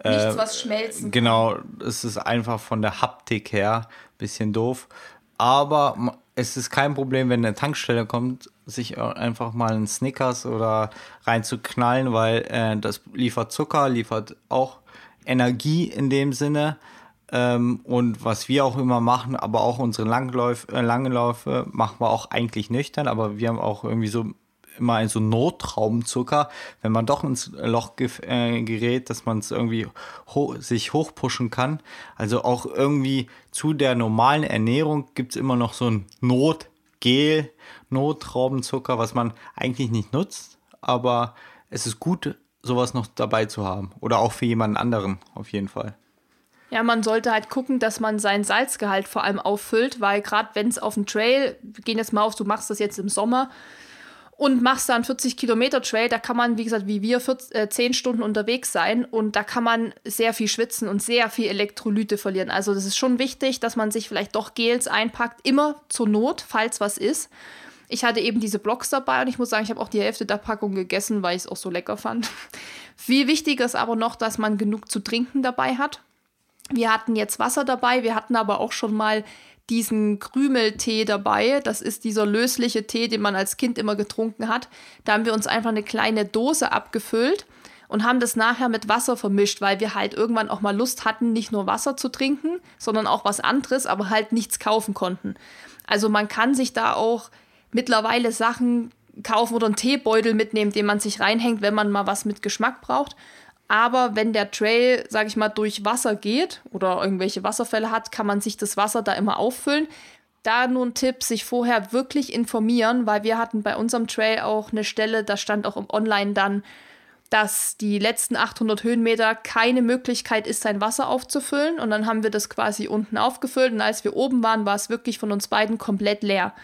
Nichts, äh, was schmelzen Genau, kann. es ist einfach von der Haptik her ein bisschen doof. Aber es ist kein Problem, wenn eine Tankstelle kommt, sich einfach mal einen Snickers oder reinzuknallen, weil äh, das liefert Zucker, liefert auch Energie in dem Sinne. Ähm, und was wir auch immer machen, aber auch unsere Langläufe, äh, Langläufe machen wir auch eigentlich nüchtern, aber wir haben auch irgendwie so immer ein so Notraumzucker, wenn man doch ins Loch äh, gerät, dass man es irgendwie ho sich hochpushen kann. Also auch irgendwie zu der normalen Ernährung gibt es immer noch so ein Notgel, Notraubenzucker, was man eigentlich nicht nutzt, aber es ist gut, sowas noch dabei zu haben. Oder auch für jemanden anderen auf jeden Fall. Ja, man sollte halt gucken, dass man seinen Salzgehalt vor allem auffüllt, weil gerade wenn es auf dem Trail, wir gehen jetzt mal auf, du machst das jetzt im Sommer, und machst dann 40 Kilometer Trail, da kann man, wie gesagt, wie wir, 14, äh, 10 Stunden unterwegs sein und da kann man sehr viel schwitzen und sehr viel Elektrolyte verlieren. Also das ist schon wichtig, dass man sich vielleicht doch Gels einpackt, immer zur Not, falls was ist. Ich hatte eben diese Blocks dabei und ich muss sagen, ich habe auch die Hälfte der Packung gegessen, weil ich es auch so lecker fand. Viel wichtiger ist aber noch, dass man genug zu trinken dabei hat. Wir hatten jetzt Wasser dabei, wir hatten aber auch schon mal diesen Krümeltee dabei. Das ist dieser lösliche Tee, den man als Kind immer getrunken hat. Da haben wir uns einfach eine kleine Dose abgefüllt und haben das nachher mit Wasser vermischt, weil wir halt irgendwann auch mal Lust hatten, nicht nur Wasser zu trinken, sondern auch was anderes, aber halt nichts kaufen konnten. Also man kann sich da auch mittlerweile Sachen kaufen oder einen Teebeutel mitnehmen, den man sich reinhängt, wenn man mal was mit Geschmack braucht. Aber wenn der Trail, sag ich mal, durch Wasser geht oder irgendwelche Wasserfälle hat, kann man sich das Wasser da immer auffüllen. Da nur ein Tipp, sich vorher wirklich informieren, weil wir hatten bei unserem Trail auch eine Stelle, da stand auch im Online dann, dass die letzten 800 Höhenmeter keine Möglichkeit ist, sein Wasser aufzufüllen. Und dann haben wir das quasi unten aufgefüllt. Und als wir oben waren, war es wirklich von uns beiden komplett leer.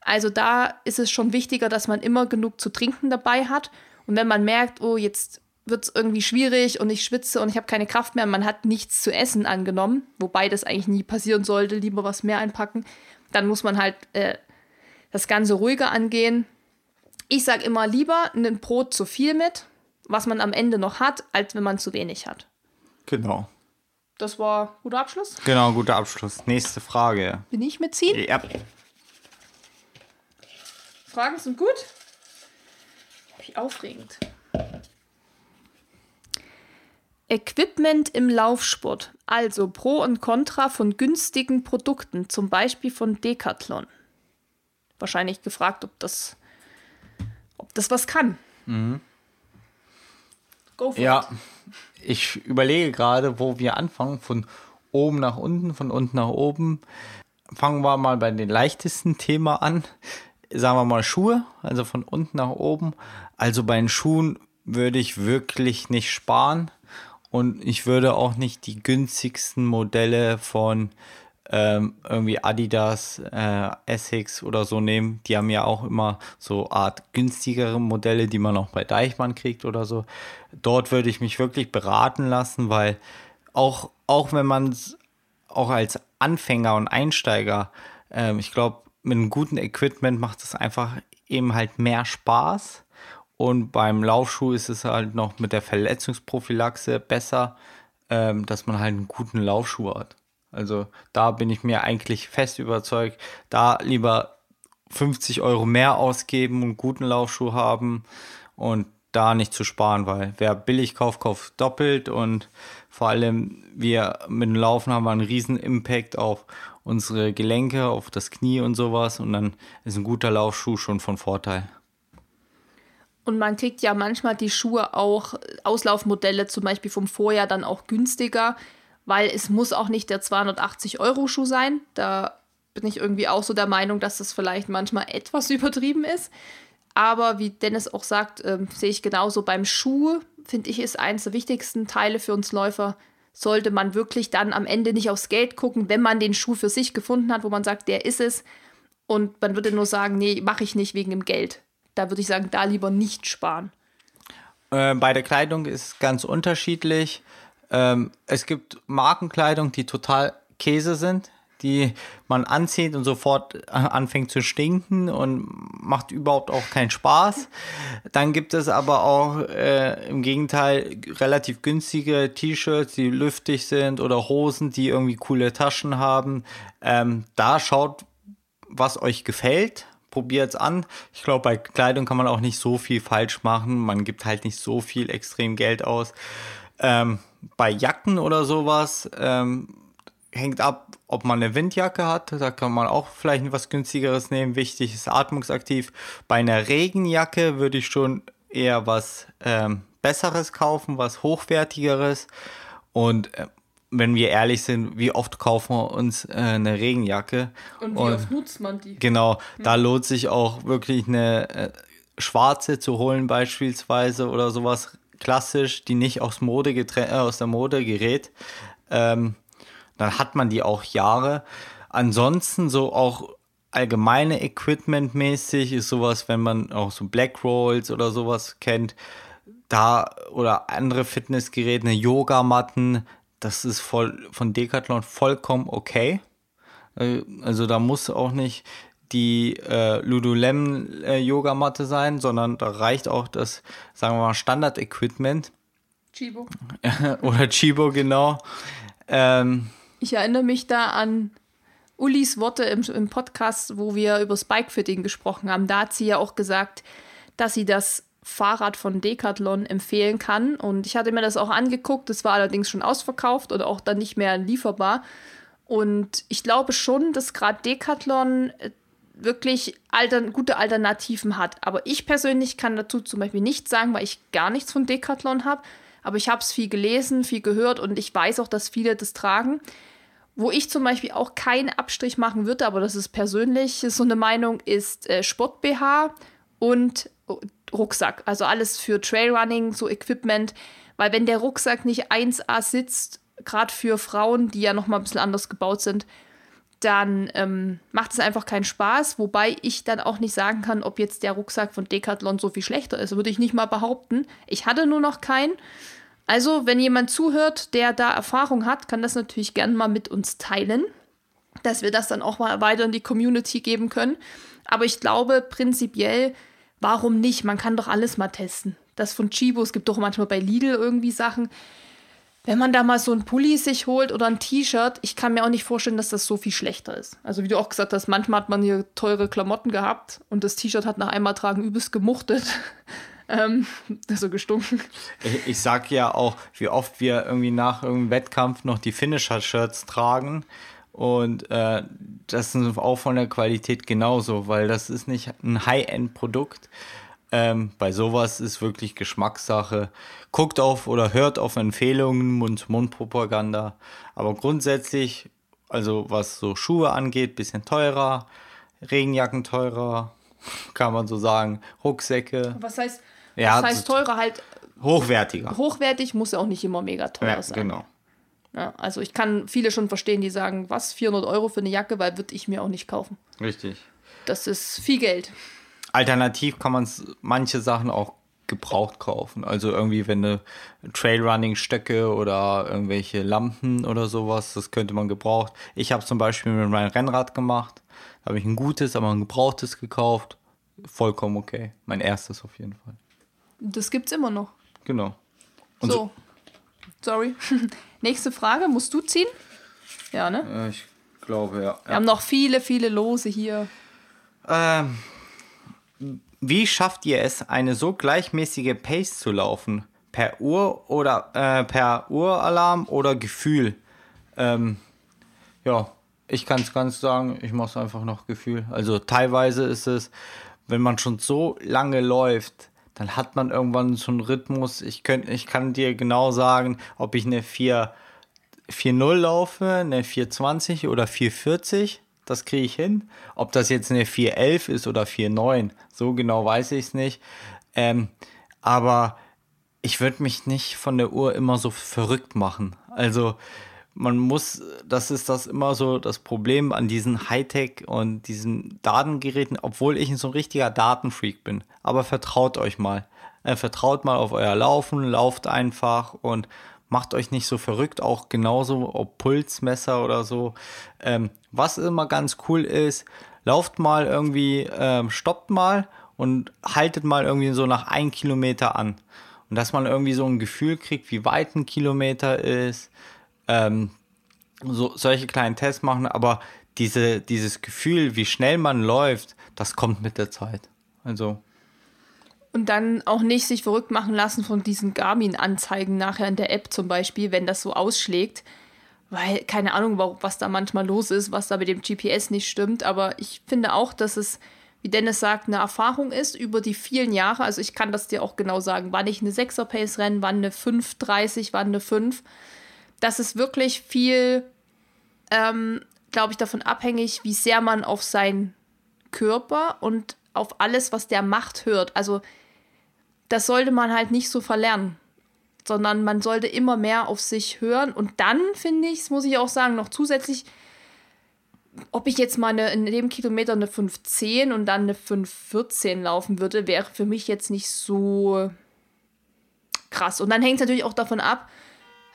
Also da ist es schon wichtiger, dass man immer genug zu trinken dabei hat. Und wenn man merkt, oh, jetzt wird es irgendwie schwierig und ich schwitze und ich habe keine Kraft mehr, man hat nichts zu essen angenommen, wobei das eigentlich nie passieren sollte, lieber was mehr einpacken, dann muss man halt äh, das Ganze ruhiger angehen. Ich sage immer lieber ein Brot zu viel mit, was man am Ende noch hat, als wenn man zu wenig hat. Genau. Das war guter Abschluss? Genau, guter Abschluss. Nächste Frage. Bin ich mitziehen? Ja. Fragen sind gut. Wie aufregend. Equipment im Laufsport, also Pro und Contra von günstigen Produkten, zum Beispiel von Decathlon. Wahrscheinlich gefragt, ob das, ob das was kann. Mhm. Go for ja, it. ich überlege gerade, wo wir anfangen, von oben nach unten, von unten nach oben. Fangen wir mal bei den leichtesten Thema an. Sagen wir mal Schuhe, also von unten nach oben. Also bei den Schuhen würde ich wirklich nicht sparen und ich würde auch nicht die günstigsten Modelle von ähm, irgendwie Adidas, äh, Essex oder so nehmen. Die haben ja auch immer so Art günstigere Modelle, die man auch bei Deichmann kriegt oder so. Dort würde ich mich wirklich beraten lassen, weil auch, auch wenn man auch als Anfänger und Einsteiger, ähm, ich glaube, mit einem guten Equipment macht es einfach eben halt mehr Spaß Und beim Laufschuh ist es halt noch mit der Verletzungsprophylaxe besser, ähm, dass man halt einen guten Laufschuh hat. Also da bin ich mir eigentlich fest überzeugt, da lieber 50 Euro mehr ausgeben und einen guten Laufschuh haben und da nicht zu sparen, weil wer billig kauft, kauft doppelt und vor allem wir mit dem Laufen haben einen riesen Impact auf unsere Gelenke, auf das Knie und sowas und dann ist ein guter Laufschuh schon von Vorteil. Und man kriegt ja manchmal die Schuhe auch, Auslaufmodelle zum Beispiel vom Vorjahr dann auch günstiger, weil es muss auch nicht der 280 Euro Schuh sein. Da bin ich irgendwie auch so der Meinung, dass das vielleicht manchmal etwas übertrieben ist. Aber wie Dennis auch sagt, äh, sehe ich genauso beim Schuh, finde ich, ist eines der wichtigsten Teile für uns Läufer. Sollte man wirklich dann am Ende nicht aufs Geld gucken, wenn man den Schuh für sich gefunden hat, wo man sagt, der ist es. Und man würde nur sagen, nee, mache ich nicht wegen dem Geld. Da würde ich sagen, da lieber nicht sparen. Äh, bei der Kleidung ist ganz unterschiedlich. Ähm, es gibt Markenkleidung, die total Käse sind die man anzieht und sofort äh, anfängt zu stinken und macht überhaupt auch keinen Spaß. Dann gibt es aber auch äh, im Gegenteil relativ günstige T-Shirts, die lüftig sind oder Hosen, die irgendwie coole Taschen haben. Ähm, da schaut, was euch gefällt. Probiert es an. Ich glaube, bei Kleidung kann man auch nicht so viel falsch machen. Man gibt halt nicht so viel extrem Geld aus. Ähm, bei Jacken oder sowas ähm, hängt ab, ob man eine Windjacke hat. Da kann man auch vielleicht was günstigeres nehmen. Wichtig ist atmungsaktiv. Bei einer Regenjacke würde ich schon eher was ähm, Besseres kaufen, was Hochwertigeres. Und äh, wenn wir ehrlich sind, wie oft kaufen wir uns äh, eine Regenjacke? Und wie Und, oft nutzt man die? Genau, hm. da lohnt sich auch wirklich eine äh, schwarze zu holen beispielsweise oder sowas klassisch, die nicht aus, Mode äh, aus der Mode gerät. Ähm, dann hat man die auch Jahre. Ansonsten so auch allgemeine Equipment mäßig ist sowas, wenn man auch so Black Rolls oder sowas kennt, da oder andere Fitnessgeräte, Yogamatten, das ist voll von Decathlon vollkommen okay. Äh, also da muss auch nicht die äh, Lululemon äh, Yogamatte sein, sondern da reicht auch das, sagen wir mal, Standard-Equipment. Chibo. Oder Chibo, genau. Ähm, ich erinnere mich da an Ulis Worte im, im Podcast, wo wir über Spike-Fitting gesprochen haben. Da hat sie ja auch gesagt, dass sie das Fahrrad von Decathlon empfehlen kann. Und ich hatte mir das auch angeguckt. Das war allerdings schon ausverkauft oder auch dann nicht mehr lieferbar. Und ich glaube schon, dass gerade Decathlon äh, wirklich altern gute Alternativen hat. Aber ich persönlich kann dazu zum Beispiel nichts sagen, weil ich gar nichts von Decathlon habe. Aber ich habe es viel gelesen, viel gehört und ich weiß auch, dass viele das tragen. Wo ich zum Beispiel auch keinen Abstrich machen würde, aber das ist persönlich so eine Meinung, ist äh, Sport-BH und oh, Rucksack. Also alles für Trailrunning, so Equipment. Weil wenn der Rucksack nicht 1A sitzt, gerade für Frauen, die ja noch mal ein bisschen anders gebaut sind, dann ähm, macht es einfach keinen Spaß. Wobei ich dann auch nicht sagen kann, ob jetzt der Rucksack von Decathlon so viel schlechter ist. Würde ich nicht mal behaupten. Ich hatte nur noch keinen. Also, wenn jemand zuhört, der da Erfahrung hat, kann das natürlich gerne mal mit uns teilen, dass wir das dann auch mal weiter in die Community geben können. Aber ich glaube prinzipiell, warum nicht? Man kann doch alles mal testen. Das von Chibo, es gibt doch manchmal bei Lidl irgendwie Sachen. Wenn man da mal so ein Pulli sich holt oder ein T-Shirt, ich kann mir auch nicht vorstellen, dass das so viel schlechter ist. Also wie du auch gesagt hast, manchmal hat man hier teure Klamotten gehabt und das T-Shirt hat nach einmal tragen übelst gemuchtet. Ähm, so gestunken. Ich, ich sag ja auch, wie oft wir irgendwie nach irgendeinem Wettkampf noch die Finisher-Shirts tragen. Und äh, das ist auch von der Qualität genauso, weil das ist nicht ein High-End-Produkt. Ähm, bei sowas ist wirklich Geschmackssache. Guckt auf oder hört auf Empfehlungen, Mund-Mund-Propaganda. Aber grundsätzlich, also was so Schuhe angeht, bisschen teurer, Regenjacken teurer, kann man so sagen, Rucksäcke. Was heißt, ja, das heißt teurer halt. Hochwertiger. Hochwertig muss ja auch nicht immer mega teuer ja, sein. Genau. Ja, also ich kann viele schon verstehen, die sagen, was, 400 Euro für eine Jacke, weil würde ich mir auch nicht kaufen. Richtig. Das ist viel Geld. Alternativ kann man manche Sachen auch gebraucht kaufen. Also irgendwie, wenn eine Trailrunning-Stöcke oder irgendwelche Lampen oder sowas, das könnte man gebraucht. Ich habe zum Beispiel mit meinem Rennrad gemacht. Da habe ich ein gutes, aber ein gebrauchtes gekauft vollkommen okay. Mein erstes auf jeden Fall. Das gibt's immer noch. Genau. Und so. Sorry. Nächste Frage, musst du ziehen? Ja, ne? Äh, ich glaube, ja. Wir haben noch viele, viele Lose hier. Ähm, wie schafft ihr es, eine so gleichmäßige Pace zu laufen? Per Uhr oder äh, per Uralarm oder Gefühl? Ähm, ja, ich kann es ganz sagen, ich mache es einfach noch Gefühl. Also teilweise ist es, wenn man schon so lange läuft, dann hat man irgendwann so einen Rhythmus. Ich, könnt, ich kann dir genau sagen, ob ich eine 4, 4.0 laufe, eine 4.20 oder 4.40. Das kriege ich hin. Ob das jetzt eine 4.11 ist oder 4.9, so genau weiß ich es nicht. Ähm, aber ich würde mich nicht von der Uhr immer so verrückt machen. Also man muss, das ist das immer so das Problem an diesen Hightech und diesen Datengeräten, obwohl ich so ein richtiger Datenfreak bin. Aber vertraut euch mal. Äh, vertraut mal auf euer Laufen, lauft einfach und macht euch nicht so verrückt, auch genauso, ob Pulsmesser oder so. Ähm, was immer ganz cool ist, lauft mal irgendwie, ähm, stoppt mal und haltet mal irgendwie so nach ein Kilometer an. Und dass man irgendwie so ein Gefühl kriegt, wie weit ein Kilometer ist, ähm, so, solche kleinen Tests machen, aber diese, dieses Gefühl, wie schnell man läuft, das kommt mit der Zeit. Also. Und dann auch nicht sich verrückt machen lassen von diesen Garmin-Anzeigen nachher in der App zum Beispiel, wenn das so ausschlägt. Weil, keine Ahnung, was da manchmal los ist, was da mit dem GPS nicht stimmt. Aber ich finde auch, dass es, wie Dennis sagt, eine Erfahrung ist über die vielen Jahre. Also ich kann das dir auch genau sagen, wann ich eine 6er Pace renne, wann eine 5,30, wann eine 5 das ist wirklich viel, ähm, glaube ich, davon abhängig, wie sehr man auf seinen Körper und auf alles, was der macht, hört. Also das sollte man halt nicht so verlernen, sondern man sollte immer mehr auf sich hören. Und dann finde ich, muss ich auch sagen, noch zusätzlich, ob ich jetzt mal eine, in dem Kilometer eine 510 und dann eine 514 laufen würde, wäre für mich jetzt nicht so krass. Und dann hängt es natürlich auch davon ab,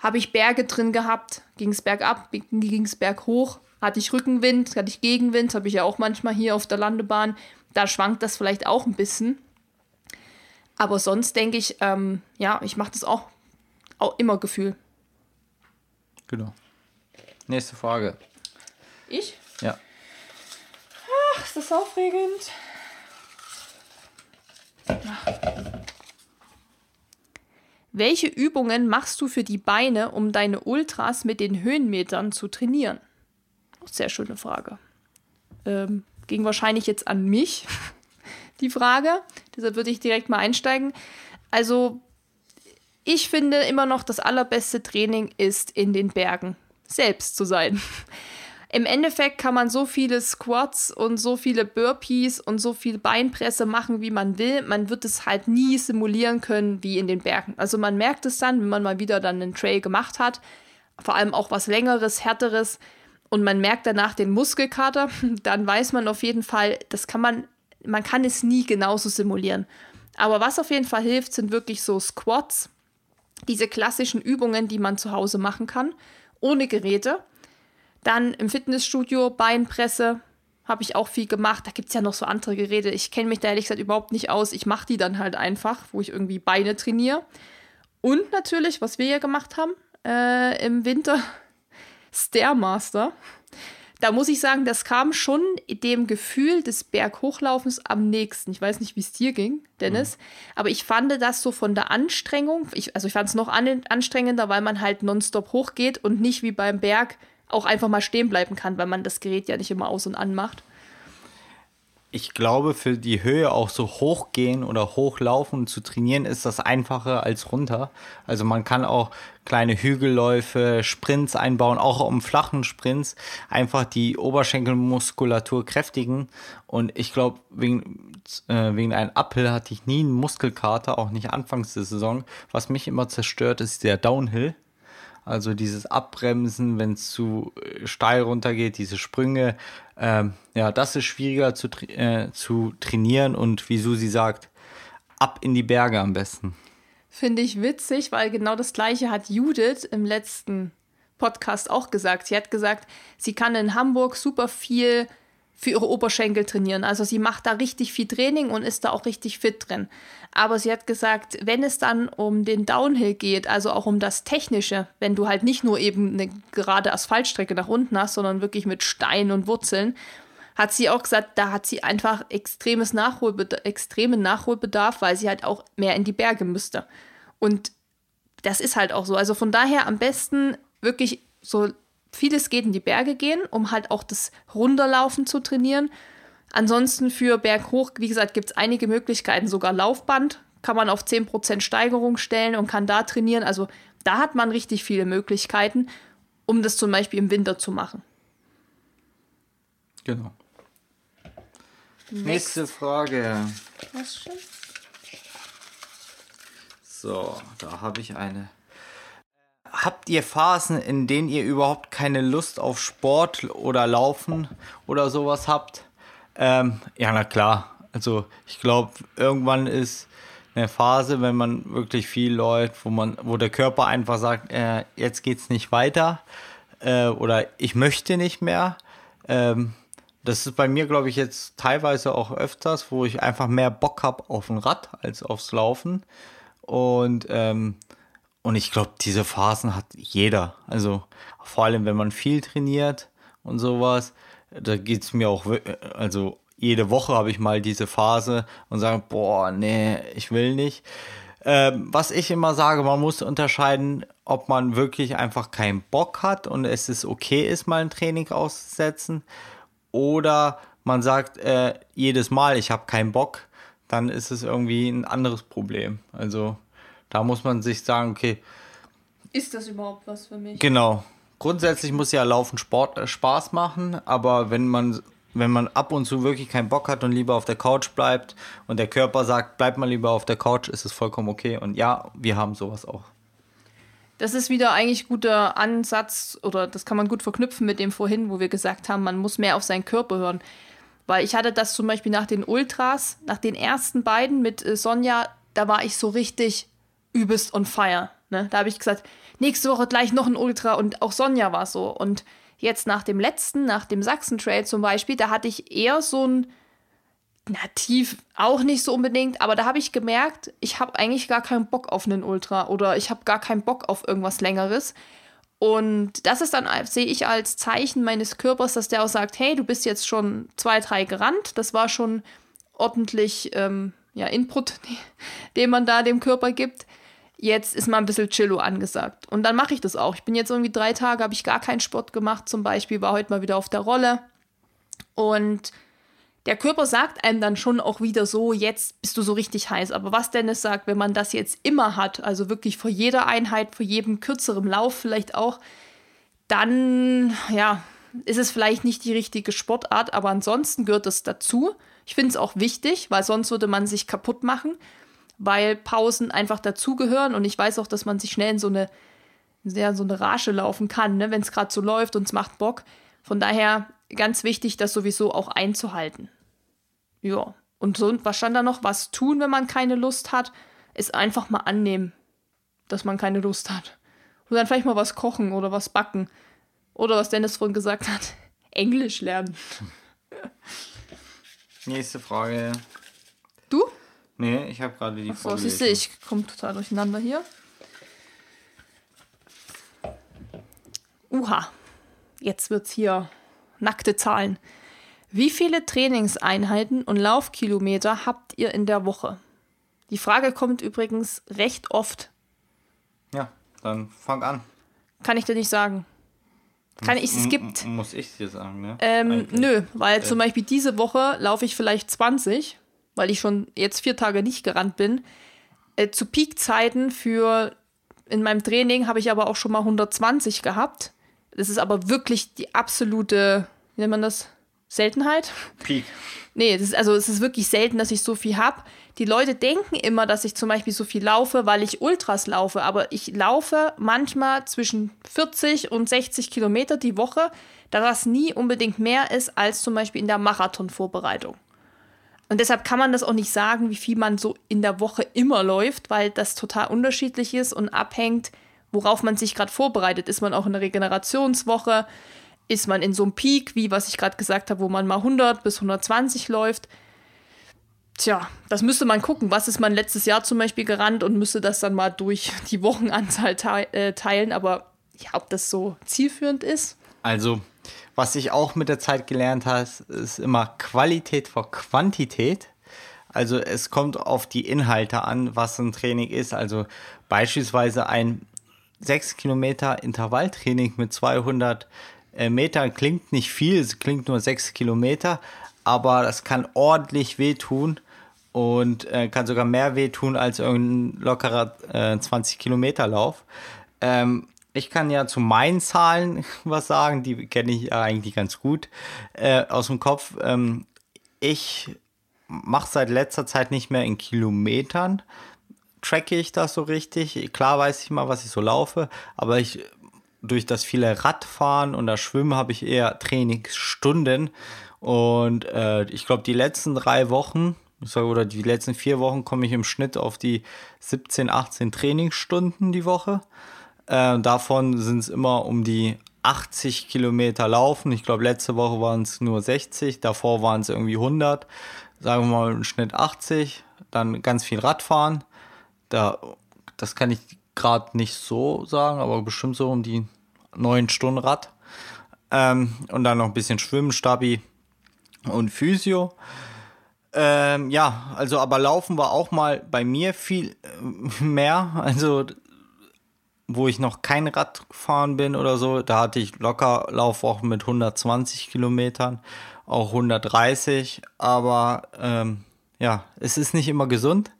habe ich Berge drin gehabt, ging es bergab, ging es berghoch, hatte ich Rückenwind, hatte ich Gegenwind, habe ich ja auch manchmal hier auf der Landebahn. Da schwankt das vielleicht auch ein bisschen. Aber sonst denke ich, ähm, ja, ich mache das auch, auch immer Gefühl. Genau. Nächste Frage. Ich? Ja. Ach, ist das aufregend. Ach. Welche Übungen machst du für die Beine, um deine Ultras mit den Höhenmetern zu trainieren? Sehr schöne Frage. Ähm, ging wahrscheinlich jetzt an mich, die Frage. Deshalb würde ich direkt mal einsteigen. Also, ich finde immer noch, das allerbeste Training ist in den Bergen selbst zu sein. Im Endeffekt kann man so viele Squats und so viele Burpees und so viel Beinpresse machen, wie man will. Man wird es halt nie simulieren können wie in den Bergen. Also man merkt es dann, wenn man mal wieder dann einen Trail gemacht hat, vor allem auch was längeres, härteres und man merkt danach den Muskelkater, dann weiß man auf jeden Fall, das kann man, man kann es nie genauso simulieren. Aber was auf jeden Fall hilft, sind wirklich so Squats, diese klassischen Übungen, die man zu Hause machen kann, ohne Geräte dann im Fitnessstudio Beinpresse habe ich auch viel gemacht. Da gibt es ja noch so andere Geräte. Ich kenne mich da ehrlich gesagt überhaupt nicht aus. Ich mache die dann halt einfach, wo ich irgendwie Beine trainiere. Und natürlich, was wir ja gemacht haben äh, im Winter, Stairmaster. Da muss ich sagen, das kam schon dem Gefühl des Berghochlaufens am nächsten. Ich weiß nicht, wie es dir ging, Dennis, mhm. aber ich fand das so von der Anstrengung, ich, also ich fand es noch an, anstrengender, weil man halt nonstop hochgeht und nicht wie beim Berg auch einfach mal stehen bleiben kann, weil man das Gerät ja nicht immer aus und an macht. Ich glaube, für die Höhe auch so hochgehen oder hochlaufen zu trainieren, ist das einfacher als runter. Also man kann auch kleine Hügelläufe, Sprints einbauen, auch um flachen Sprints, einfach die Oberschenkelmuskulatur kräftigen. Und ich glaube, wegen, äh, wegen einem Uphill hatte ich nie einen Muskelkater, auch nicht anfangs der Saison. Was mich immer zerstört, ist der Downhill. Also dieses Abbremsen, wenn es zu äh, steil runtergeht, diese Sprünge, ähm, ja, das ist schwieriger zu, äh, zu trainieren und wie Susi sagt, ab in die Berge am besten. Finde ich witzig, weil genau das gleiche hat Judith im letzten Podcast auch gesagt. Sie hat gesagt, sie kann in Hamburg super viel für ihre Oberschenkel trainieren. Also sie macht da richtig viel Training und ist da auch richtig fit drin. Aber sie hat gesagt, wenn es dann um den Downhill geht, also auch um das Technische, wenn du halt nicht nur eben eine gerade Asphaltstrecke nach unten hast, sondern wirklich mit Steinen und Wurzeln, hat sie auch gesagt, da hat sie einfach extremes Nachholbedarf, extremen Nachholbedarf, weil sie halt auch mehr in die Berge müsste. Und das ist halt auch so. Also von daher am besten wirklich so vieles geht in die Berge gehen, um halt auch das Runterlaufen zu trainieren. Ansonsten für Berghoch, wie gesagt, gibt es einige Möglichkeiten, sogar Laufband kann man auf 10% Steigerung stellen und kann da trainieren. Also da hat man richtig viele Möglichkeiten, um das zum Beispiel im Winter zu machen. Genau. Next. Nächste Frage. Was schon? So, da habe ich eine habt ihr Phasen, in denen ihr überhaupt keine Lust auf Sport oder Laufen oder sowas habt? Ähm, ja, na klar. Also ich glaube, irgendwann ist eine Phase, wenn man wirklich viel läuft, wo man, wo der Körper einfach sagt, äh, jetzt geht's nicht weiter äh, oder ich möchte nicht mehr. Ähm, das ist bei mir, glaube ich, jetzt teilweise auch öfters, wo ich einfach mehr Bock habe auf ein Rad als aufs Laufen. Und ähm, und ich glaube, diese Phasen hat jeder. Also vor allem, wenn man viel trainiert und sowas, da geht es mir auch, also jede Woche habe ich mal diese Phase und sage, boah, nee, ich will nicht. Ähm, was ich immer sage, man muss unterscheiden, ob man wirklich einfach keinen Bock hat und es ist okay ist, mal ein Training auszusetzen oder man sagt äh, jedes Mal, ich habe keinen Bock, dann ist es irgendwie ein anderes Problem. Also da muss man sich sagen, okay. Ist das überhaupt was für mich? Genau. Grundsätzlich muss ja Laufen Sport äh, Spaß machen, aber wenn man wenn man ab und zu wirklich keinen Bock hat und lieber auf der Couch bleibt und der Körper sagt, bleib mal lieber auf der Couch, ist es vollkommen okay. Und ja, wir haben sowas auch. Das ist wieder eigentlich guter Ansatz oder das kann man gut verknüpfen mit dem vorhin, wo wir gesagt haben, man muss mehr auf seinen Körper hören. Weil ich hatte das zum Beispiel nach den Ultras, nach den ersten beiden mit äh, Sonja, da war ich so richtig, übelst on fire. Ne? Da habe ich gesagt, nächste Woche gleich noch ein Ultra und auch Sonja war so. Und jetzt nach dem letzten, nach dem Sachsen-Trail zum Beispiel, da hatte ich eher so ein, na tief auch nicht so unbedingt, aber da habe ich gemerkt, ich habe eigentlich gar keinen Bock auf einen Ultra oder ich habe gar keinen Bock auf irgendwas Längeres. Und das ist dann, sehe ich als Zeichen meines Körpers, dass der auch sagt, hey, du bist jetzt schon zwei, drei gerannt. Das war schon ordentlich ähm, ja, Input, den man da dem Körper gibt jetzt ist mal ein bisschen Chillo angesagt. Und dann mache ich das auch. Ich bin jetzt irgendwie drei Tage, habe ich gar keinen Sport gemacht, zum Beispiel, war heute mal wieder auf der Rolle. Und der Körper sagt einem dann schon auch wieder so, jetzt bist du so richtig heiß. Aber was Dennis sagt, wenn man das jetzt immer hat, also wirklich vor jeder Einheit, vor jedem kürzeren Lauf vielleicht auch, dann, ja, ist es vielleicht nicht die richtige Sportart, aber ansonsten gehört es dazu. Ich finde es auch wichtig, weil sonst würde man sich kaputt machen weil Pausen einfach dazugehören und ich weiß auch, dass man sich schnell in so eine, sehr, so eine Rasche laufen kann, ne, wenn es gerade so läuft und es macht Bock. Von daher ganz wichtig, das sowieso auch einzuhalten. Ja, und so, was stand da noch? Was tun, wenn man keine Lust hat, ist einfach mal annehmen, dass man keine Lust hat. Und dann vielleicht mal was kochen oder was backen. Oder was Dennis vorhin gesagt hat, Englisch lernen. Nächste Frage. Du? Nee, ich habe gerade die Ach so, siehst du, ich komme total durcheinander hier. Uha, jetzt wird's hier nackte Zahlen. Wie viele Trainingseinheiten und Laufkilometer habt ihr in der Woche? Die Frage kommt übrigens recht oft. Ja, dann fang an. Kann ich dir nicht sagen. Kann ich, es gibt. Muss ich dir sagen, ne? Ähm, nö, weil äh. zum Beispiel diese Woche laufe ich vielleicht 20 weil ich schon jetzt vier Tage nicht gerannt bin. Äh, zu Peakzeiten für in meinem Training habe ich aber auch schon mal 120 gehabt. Das ist aber wirklich die absolute, wie nennt man das? Seltenheit? Peak. Nee, ist, also es ist wirklich selten, dass ich so viel habe. Die Leute denken immer, dass ich zum Beispiel so viel laufe, weil ich Ultras laufe, aber ich laufe manchmal zwischen 40 und 60 Kilometer die Woche, da das nie unbedingt mehr ist als zum Beispiel in der Marathonvorbereitung. Und deshalb kann man das auch nicht sagen, wie viel man so in der Woche immer läuft, weil das total unterschiedlich ist und abhängt, worauf man sich gerade vorbereitet. Ist man auch in der Regenerationswoche? ist man in so einem Peak, wie was ich gerade gesagt habe, wo man mal 100 bis 120 läuft. Tja, das müsste man gucken. Was ist man letztes Jahr zum Beispiel gerannt und müsste das dann mal durch die Wochenanzahl äh, teilen. Aber ja, ob das so zielführend ist. Also, was ich auch mit der Zeit gelernt habe, ist immer Qualität vor Quantität. Also es kommt auf die Inhalte an, was ein Training ist. Also beispielsweise ein 6 Kilometer Intervalltraining mit 200 äh, Metern klingt nicht viel, es klingt nur 6 Kilometer, aber das kann ordentlich wehtun und äh, kann sogar mehr wehtun als irgendein lockerer äh, 20 Kilometer Lauf. Ähm, ich kann ja zu meinen Zahlen was sagen, die kenne ich eigentlich ganz gut äh, aus dem Kopf. Ähm, ich mache seit letzter Zeit nicht mehr in Kilometern, tracke ich das so richtig. Klar weiß ich mal, was ich so laufe, aber ich durch das viele Radfahren und das Schwimmen habe ich eher Trainingsstunden. Und äh, ich glaube, die letzten drei Wochen oder die letzten vier Wochen komme ich im Schnitt auf die 17, 18 Trainingsstunden die Woche. Äh, davon sind es immer um die 80 Kilometer laufen. Ich glaube, letzte Woche waren es nur 60, davor waren es irgendwie 100. Sagen wir mal im Schnitt 80. Dann ganz viel Radfahren. Da, das kann ich gerade nicht so sagen, aber bestimmt so um die 9 Stunden Rad. Ähm, und dann noch ein bisschen Schwimmen, Stabi und Physio. Ähm, ja, also aber Laufen war auch mal bei mir viel äh, mehr. Also wo ich noch kein Rad gefahren bin oder so, da hatte ich locker Laufwochen mit 120 Kilometern, auch 130. Aber ähm, ja, es ist nicht immer gesund.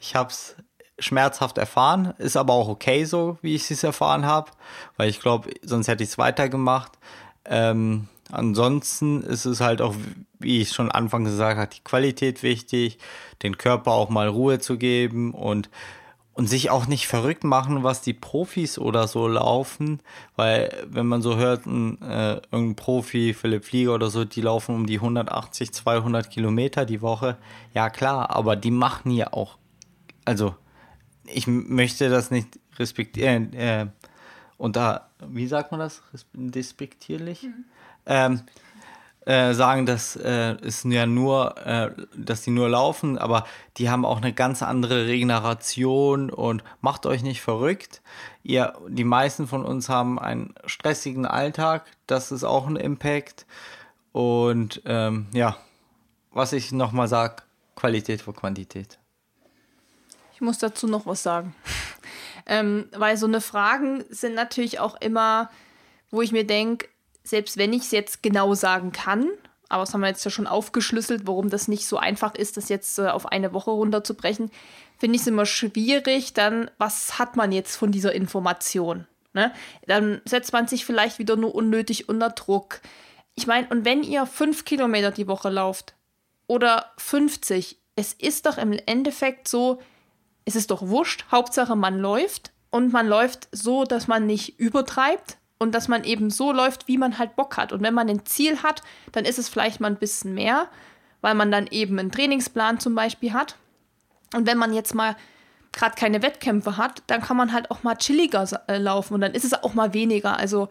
Ich habe es schmerzhaft erfahren, ist aber auch okay so, wie ich es erfahren habe, weil ich glaube, sonst hätte ich es weitergemacht. Ähm, ansonsten ist es halt auch, wie ich schon Anfang gesagt habe, die Qualität wichtig, den Körper auch mal Ruhe zu geben und und sich auch nicht verrückt machen, was die Profis oder so laufen, weil wenn man so hört, ein, äh, irgendein Profi, Philipp Flieger oder so, die laufen um die 180, 200 Kilometer die Woche, ja klar, aber die machen ja auch, also ich möchte das nicht respektieren, äh, unter, wie sagt man das, despektierlich? Mhm. Ähm, äh, sagen, dass äh, es ja nur, äh, dass die nur laufen, aber die haben auch eine ganz andere Regeneration und macht euch nicht verrückt. Ihr, die meisten von uns haben einen stressigen Alltag, das ist auch ein Impact. Und ähm, ja, was ich nochmal sage, Qualität vor Quantität. Ich muss dazu noch was sagen. ähm, weil so eine Fragen sind natürlich auch immer, wo ich mir denke, selbst wenn ich es jetzt genau sagen kann, aber das haben wir jetzt ja schon aufgeschlüsselt, warum das nicht so einfach ist, das jetzt äh, auf eine Woche runterzubrechen, finde ich es immer schwierig, dann, was hat man jetzt von dieser Information? Ne? Dann setzt man sich vielleicht wieder nur unnötig unter Druck. Ich meine, und wenn ihr fünf Kilometer die Woche lauft oder 50, es ist doch im Endeffekt so, es ist doch wurscht, Hauptsache man läuft und man läuft so, dass man nicht übertreibt, und dass man eben so läuft, wie man halt Bock hat. Und wenn man ein Ziel hat, dann ist es vielleicht mal ein bisschen mehr, weil man dann eben einen Trainingsplan zum Beispiel hat. Und wenn man jetzt mal gerade keine Wettkämpfe hat, dann kann man halt auch mal chilliger äh, laufen und dann ist es auch mal weniger. Also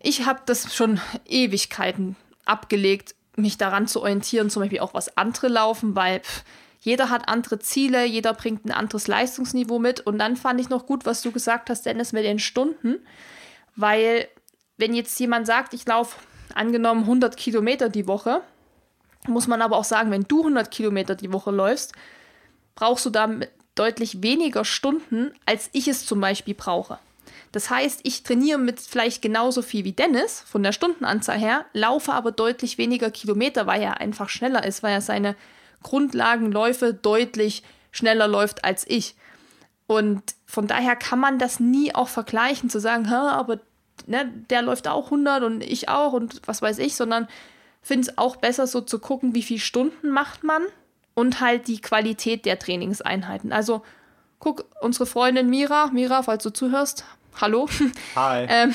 ich habe das schon Ewigkeiten abgelegt, mich daran zu orientieren, zum Beispiel auch was andere laufen, weil pff, jeder hat andere Ziele, jeder bringt ein anderes Leistungsniveau mit. Und dann fand ich noch gut, was du gesagt hast, Dennis, mit den Stunden. Weil, wenn jetzt jemand sagt, ich laufe angenommen 100 Kilometer die Woche, muss man aber auch sagen, wenn du 100 Kilometer die Woche läufst, brauchst du damit deutlich weniger Stunden, als ich es zum Beispiel brauche. Das heißt, ich trainiere mit vielleicht genauso viel wie Dennis von der Stundenanzahl her, laufe aber deutlich weniger Kilometer, weil er einfach schneller ist, weil er seine Grundlagenläufe deutlich schneller läuft als ich. Und von daher kann man das nie auch vergleichen, zu sagen, aber ne, der läuft auch 100 und ich auch und was weiß ich, sondern finde es auch besser so zu gucken, wie viele Stunden macht man und halt die Qualität der Trainingseinheiten. Also guck, unsere Freundin Mira, Mira, falls du zuhörst, hallo. Hi. ähm,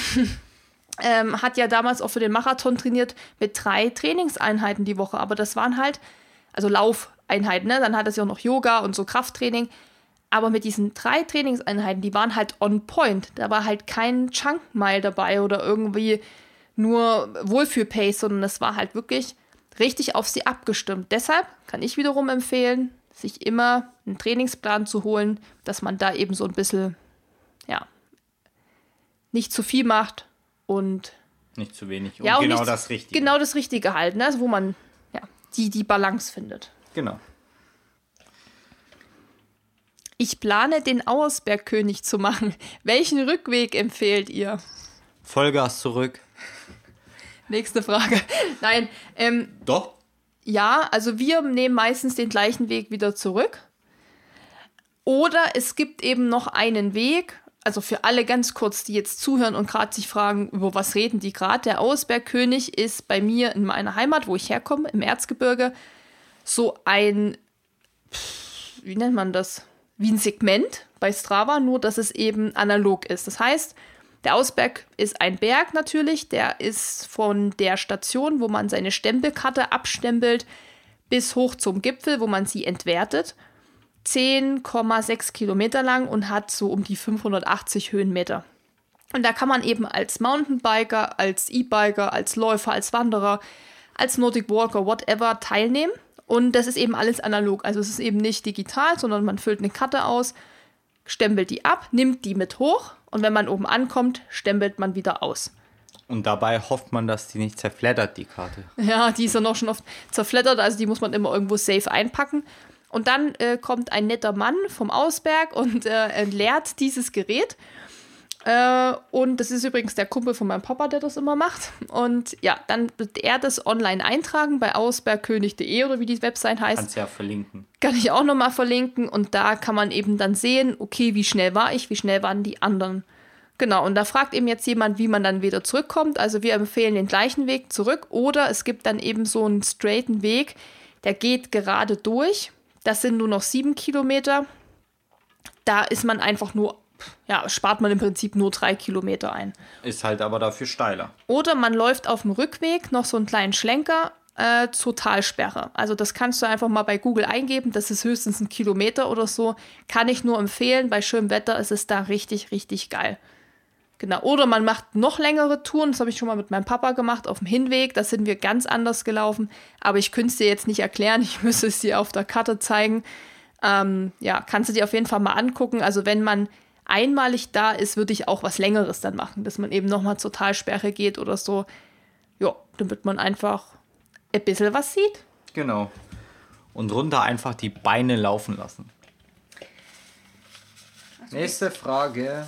ähm, hat ja damals auch für den Marathon trainiert mit drei Trainingseinheiten die Woche, aber das waren halt, also Laufeinheiten, ne? dann hat es ja auch noch Yoga und so Krafttraining. Aber mit diesen drei Trainingseinheiten, die waren halt on point. Da war halt kein Chunk Mile dabei oder irgendwie nur Wohlfühl-Pace, sondern es war halt wirklich richtig auf sie abgestimmt. Deshalb kann ich wiederum empfehlen, sich immer einen Trainingsplan zu holen, dass man da eben so ein bisschen, ja, nicht zu viel macht und Nicht zu wenig. Und ja, auch genau das Richtige. Genau das Richtige halten, ne? also wo man ja, die, die Balance findet. Genau. Ich plane, den Auersbergkönig zu machen. Welchen Rückweg empfehlt ihr? Vollgas zurück. Nächste Frage. Nein, ähm, Doch. ja, also wir nehmen meistens den gleichen Weg wieder zurück. Oder es gibt eben noch einen Weg, also für alle ganz kurz, die jetzt zuhören und gerade sich fragen, über was reden die gerade. Der Auersbergkönig ist bei mir in meiner Heimat, wo ich herkomme, im Erzgebirge, so ein, wie nennt man das? Wie ein Segment bei Strava, nur dass es eben analog ist. Das heißt, der Ausberg ist ein Berg natürlich, der ist von der Station, wo man seine Stempelkarte abstempelt, bis hoch zum Gipfel, wo man sie entwertet. 10,6 Kilometer lang und hat so um die 580 Höhenmeter. Und da kann man eben als Mountainbiker, als E-Biker, als Läufer, als Wanderer, als Nordic Walker, whatever teilnehmen. Und das ist eben alles analog. Also es ist eben nicht digital, sondern man füllt eine Karte aus, stempelt die ab, nimmt die mit hoch und wenn man oben ankommt, stempelt man wieder aus. Und dabei hofft man, dass die nicht zerfleddert, die Karte. Ja, die ist dann auch schon oft zerfleddert, also die muss man immer irgendwo safe einpacken. Und dann äh, kommt ein netter Mann vom Ausberg und äh, entleert dieses Gerät. Äh, und das ist übrigens der Kumpel von meinem Papa, der das immer macht. Und ja, dann wird er das online eintragen bei ausbergkönig.de oder wie die Website heißt. Kannst ja verlinken. Kann ich auch nochmal verlinken. Und da kann man eben dann sehen, okay, wie schnell war ich, wie schnell waren die anderen. Genau, und da fragt eben jetzt jemand, wie man dann wieder zurückkommt. Also wir empfehlen den gleichen Weg zurück. Oder es gibt dann eben so einen straighten Weg, der geht gerade durch. Das sind nur noch sieben Kilometer. Da ist man einfach nur, ja, spart man im Prinzip nur drei Kilometer ein. Ist halt aber dafür steiler. Oder man läuft auf dem Rückweg noch so einen kleinen Schlenker äh, zur Talsperre. Also das kannst du einfach mal bei Google eingeben. Das ist höchstens ein Kilometer oder so. Kann ich nur empfehlen. Bei schönem Wetter ist es da richtig, richtig geil. Genau. Oder man macht noch längere Touren. Das habe ich schon mal mit meinem Papa gemacht auf dem Hinweg. Da sind wir ganz anders gelaufen. Aber ich könnte es dir jetzt nicht erklären. Ich müsste es dir auf der Karte zeigen. Ähm, ja, kannst du dir auf jeden Fall mal angucken. Also wenn man einmalig da ist, würde ich auch was Längeres dann machen, dass man eben nochmal zur Talsperre geht oder so. Ja, damit man einfach ein bisschen was sieht. Genau. Und runter einfach die Beine laufen lassen. Nächste Frage.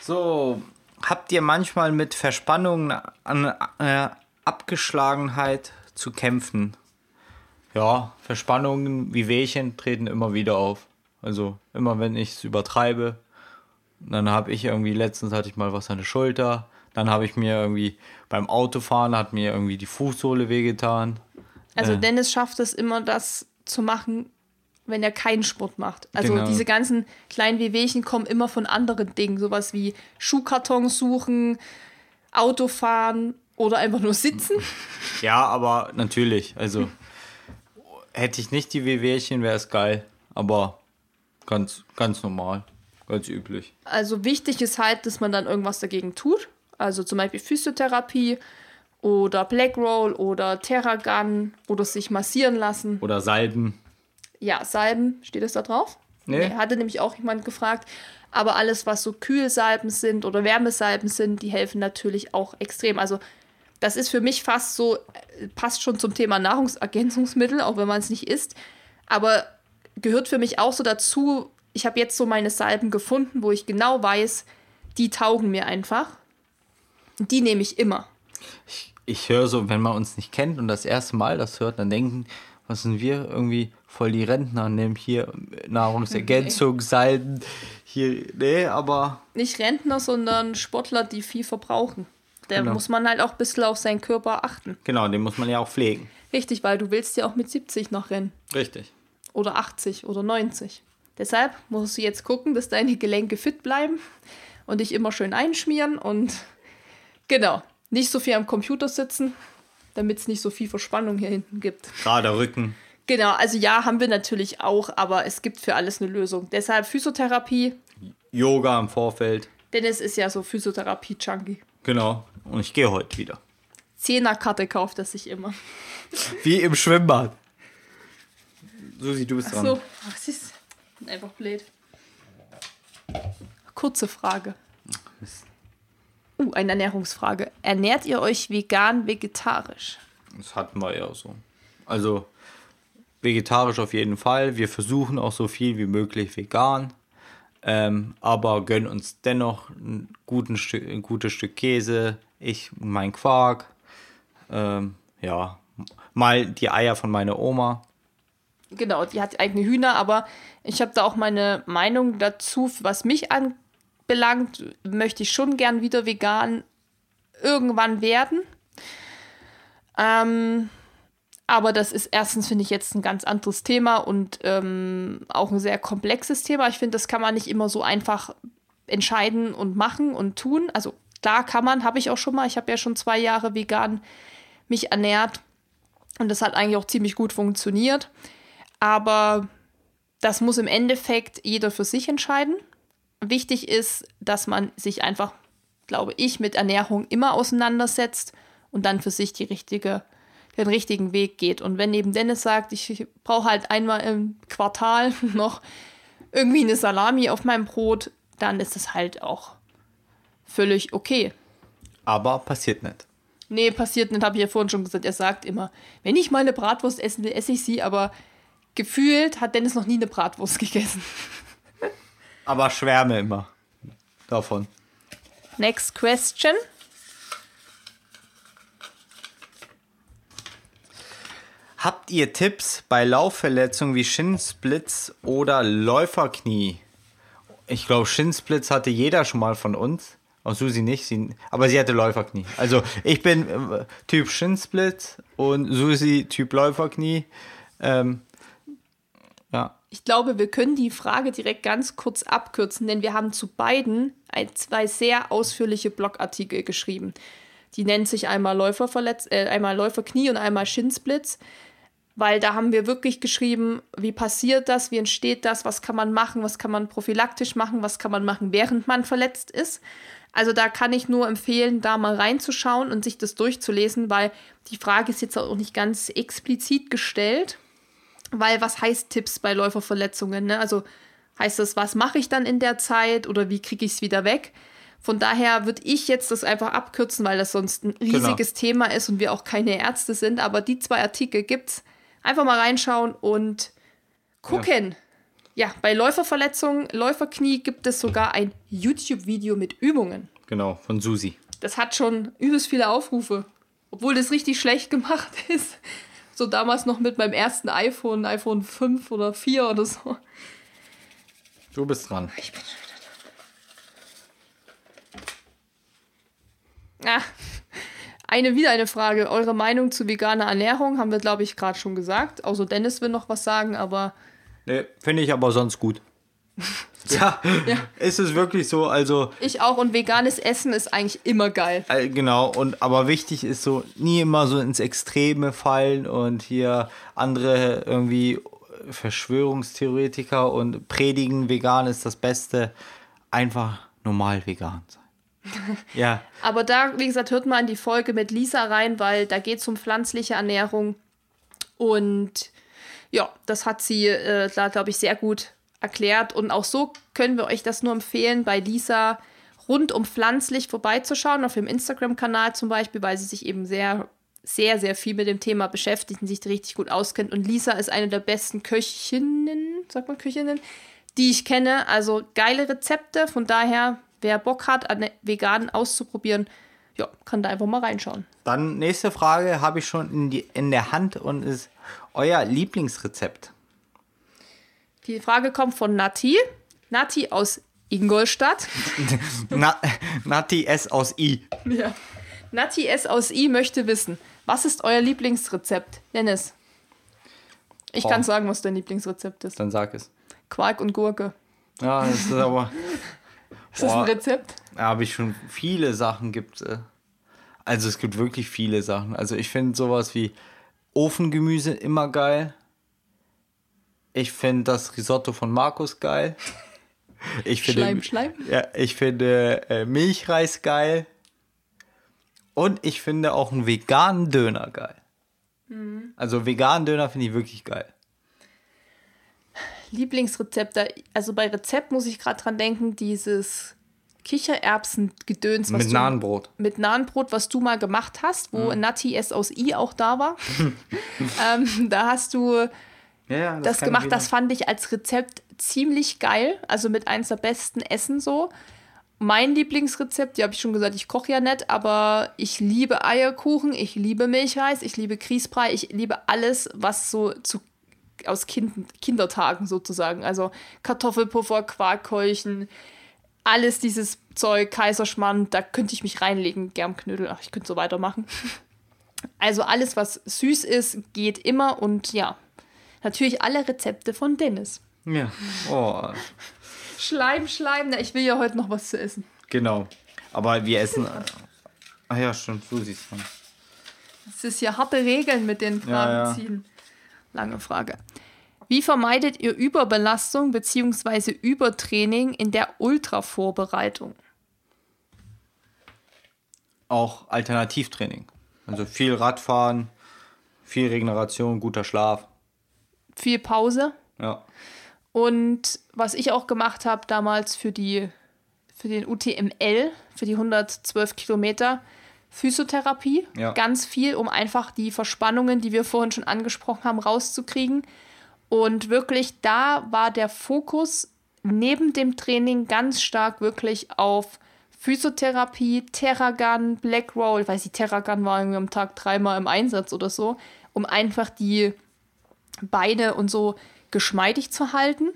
So, habt ihr manchmal mit Verspannungen an äh, Abgeschlagenheit zu kämpfen? Ja, Verspannungen wie Wehchen treten immer wieder auf. Also immer wenn ich es übertreibe, dann habe ich irgendwie, letztens hatte ich mal was an der Schulter, dann habe ich mir irgendwie beim Autofahren, hat mir irgendwie die Fußsohle wehgetan. Also Äh. Dennis schafft es immer, das zu machen, wenn er keinen Sport macht. Also Genau. diese ganzen kleinen Wehwehchen kommen immer von anderen Dingen. Sowas wie Schuhkartons suchen, Autofahren oder einfach nur sitzen. Ja, aber natürlich, also hätte ich nicht die Wehwehchen, wäre es geil, aber ganz, ganz normal, ganz üblich. Also wichtig ist halt, dass man dann irgendwas dagegen tut. Also zum Beispiel Physiotherapie oder Black Roll oder Terragun oder sich massieren lassen. Oder Salben. Ja, Salben, steht es da drauf? Nee. hatte nämlich auch jemand gefragt. Aber alles, was so Kühlsalben sind oder Wärmesalben sind, die helfen natürlich auch extrem. Also das ist für mich fast so, passt schon zum Thema Nahrungsergänzungsmittel, auch wenn man es nicht isst. Aber gehört für mich auch so dazu, ich habe jetzt so meine Salben gefunden, wo ich genau weiß, die taugen mir einfach. Die nehme ich immer. Ich, ich höre so, wenn man uns nicht kennt und das erste Mal das hört, dann denken, was sind wir irgendwie voll die Rentner, nehmen hier Nahrungsergänzung, Salben, hier, nee, aber Nicht Rentner, sondern Sportler, die viel verbrauchen. Da Genau. muss man halt auch ein bisschen auf seinen Körper achten. genau, den muss man ja auch pflegen. Richtig, weil du willst ja auch mit 70 noch rennen. Richtig. Oder 80 oder 90. Deshalb musst du jetzt gucken, dass deine Gelenke fit bleiben und dich immer schön einschmieren und genau, nicht so viel am Computer sitzen, damit es nicht so viel Verspannung hier hinten gibt. Gerade Rücken. Genau, also ja, haben wir natürlich auch, aber es gibt für alles eine Lösung. Deshalb Physiotherapie. Yoga im Vorfeld. Dennis ist ja so Physiotherapie-Junkie. Genau. Und ich gehe heute wieder. Zehnerkarte kauft er sich immer. Wie im Schwimmbad. Susi, du bist Ach dran. so, ach, sie ist einfach blöd. Kurze Frage. Uh, eine Ernährungsfrage. Ernährt ihr euch vegan, vegetarisch? Das hatten wir ja so. Also vegetarisch auf jeden Fall. Wir versuchen auch so viel wie möglich vegan. Ähm, aber gönnen uns dennoch ein, guten Stück, ein gutes Stück Käse. Ich mein Quark. Ähm, ja, mal die Eier von meiner Oma. Genau, die hat eigene Hühner, aber ich habe da auch meine Meinung dazu, was mich anbelangt, möchte ich schon gern wieder vegan irgendwann werden. Ähm, aber das ist erstens, finde ich, jetzt ein ganz anderes Thema und ähm, auch ein sehr komplexes Thema. Ich finde, das kann man nicht immer so einfach entscheiden und machen und tun. Also klar kann man, habe ich auch schon mal. Ich habe ja schon zwei Jahre vegan mich ernährt und das hat eigentlich auch ziemlich gut funktioniert. Aber das muss im Endeffekt jeder für sich entscheiden. Wichtig ist, dass man sich einfach, glaube ich, mit Ernährung immer auseinandersetzt und dann für sich die richtige, den richtigen Weg geht. Und wenn eben Dennis sagt, ich brauche halt einmal im Quartal noch irgendwie eine Salami auf meinem Brot, dann ist es halt auch völlig okay. Aber passiert nicht. Nee, passiert nicht, habe ich ja vorhin schon gesagt. Er sagt immer, wenn ich mal eine Bratwurst essen will, esse ich sie, aber gefühlt hat Dennis noch nie eine Bratwurst gegessen. Aber schwärme immer davon. Next question. Habt ihr Tipps bei Laufverletzungen wie Schinsplitz oder Läuferknie? Ich glaube, Schinsplitz hatte jeder schon mal von uns. Auch Susi nicht, sie, aber sie hatte Läuferknie. Also ich bin äh, Typ Schinsplitz und Susi Typ Läuferknie. Ähm, Ich glaube, wir können die Frage direkt ganz kurz abkürzen, denn wir haben zu beiden ein, zwei sehr ausführliche Blogartikel geschrieben. Die nennt sich einmal Läuferverletz äh, einmal Läuferknie und einmal Schinsblitz, weil da haben wir wirklich geschrieben, wie passiert das, wie entsteht das, was kann man machen, was kann man prophylaktisch machen, was kann man machen, während man verletzt ist. Also da kann ich nur empfehlen, da mal reinzuschauen und sich das durchzulesen, weil die Frage ist jetzt auch nicht ganz explizit gestellt. Weil was heißt Tipps bei Läuferverletzungen? Ne? Also heißt das, was mache ich dann in der Zeit oder wie kriege ich es wieder weg? Von daher würde ich jetzt das einfach abkürzen, weil das sonst ein riesiges Thema ist und wir auch keine Ärzte sind. Aber die zwei Artikel gibt's. Einfach mal reinschauen und gucken. Ja, bei Läuferverletzungen, Läuferknie gibt es sogar ein YouTube-Video mit Übungen. genau, von Susi. Das hat schon übelst viele Aufrufe. Obwohl das richtig schlecht gemacht ist. So damals noch mit meinem ersten iPhone, iPhone 5 oder 4 oder so. Du bist dran. Ich bin schon wieder da. Ah, eine wieder eine Frage. Eure Meinung zu veganer Ernährung haben wir, glaube ich, gerade schon gesagt. Also Dennis will noch was sagen, aber Nee, finde ich aber sonst gut. ja, ist es wirklich so, also ich auch. Und veganes Essen ist eigentlich immer geil. Äh, Genau, und aber wichtig ist so, nie immer so ins Extreme fallen und hier andere irgendwie Verschwörungstheoretiker und predigen, vegan ist das Beste. Einfach normal vegan sein. ja, Aber da, wie gesagt, hört mal in die Folge mit Lisa rein, weil da geht es um pflanzliche Ernährung. Und ja, das hat sie äh, da, glaube ich, sehr gut erklärt. Und auch so können wir euch das nur empfehlen, bei Lisa rund um pflanzlich vorbeizuschauen, auf ihrem Instagram-Kanal zum Beispiel, weil sie sich eben sehr, sehr, sehr viel mit dem Thema beschäftigt und sich richtig gut auskennt. Und Lisa ist eine der besten Köchinnen, sagt man Köchinnen, die ich kenne. Also geile Rezepte. Von daher, wer Bock hat, an vegan auszuprobieren, ja, kann da einfach mal reinschauen. dann nächste Frage habe ich schon in, die, in der Hand und ist euer Lieblingsrezept. Die Frage kommt von Nati. Nati aus Ingolstadt. Na, Nati S aus I. Ja. Nati S aus I möchte wissen, was ist euer Lieblingsrezept? Dennis. Ich Boah. kann sagen, was dein Lieblingsrezept ist. Dann sag es. Quark und Gurke. Ja, das ist aber. Ist das ein. Rezept? Da habe ich schon viele Sachen gibt. äh, Also es gibt wirklich viele Sachen. Also ich finde sowas wie Ofengemüse immer geil. Ich finde das Risotto von Markus geil. Ich finde, Schleim, Schleim. Ja, ich finde äh, Milchreis geil. Und ich finde auch einen veganen Döner geil. Also veganen Döner finde ich wirklich geil. Lieblingsrezepte. Also bei Rezept muss ich gerade dran denken, dieses Kichererbsen-Gedöns. Mit Nahenbrot. Mit Nahenbrot, was du mal gemacht hast, wo Natti S aus I auch da war. ähm, da hast du Ja, ja, das kann gemacht, jeder. das fand ich als Rezept ziemlich geil. Also mit eins der besten Essen so. Mein Lieblingsrezept, die habe ich schon gesagt, ich koche ja nicht, aber ich liebe Eierkuchen, ich liebe Milchreis, ich liebe Grießbrei, ich liebe alles, was so zu, aus kind, Kindertagen sozusagen. Also Kartoffelpuffer, Quarkkeuchen, alles dieses Zeug, Kaiserschmarrn, da könnte ich mich reinlegen, Germknödel, ach, ich könnte so weitermachen. Also alles, was süß ist, geht immer und ja, natürlich alle Rezepte von Dennis. Ja. Oh, Schleim, Schleim, na, ich will ja heute noch was zu essen. genau. Aber wir essen. Ach ja, stimmt, so siehst man. Es ist ja harte Regeln mit den Fragen Ja, ja. ziehen. Lange Frage. Wie vermeidet ihr Überbelastung bzw. Übertraining in der Ultravorbereitung? Auch Alternativtraining. Also viel Radfahren, viel Regeneration, guter Schlaf. Viel Pause. Ja. Und was ich auch gemacht habe damals für, die, für den UTML, für die 112 Kilometer, Physiotherapie. Ja. Ganz viel, um einfach die Verspannungen, die wir vorhin schon angesprochen haben, rauszukriegen. Und wirklich, da war der Fokus neben dem Training ganz stark wirklich auf Physiotherapie, Terragun, Black Roll. Ich weiß nicht, Terragun war irgendwie am Tag dreimal im Einsatz oder so, um einfach die Beine und so geschmeidig zu halten.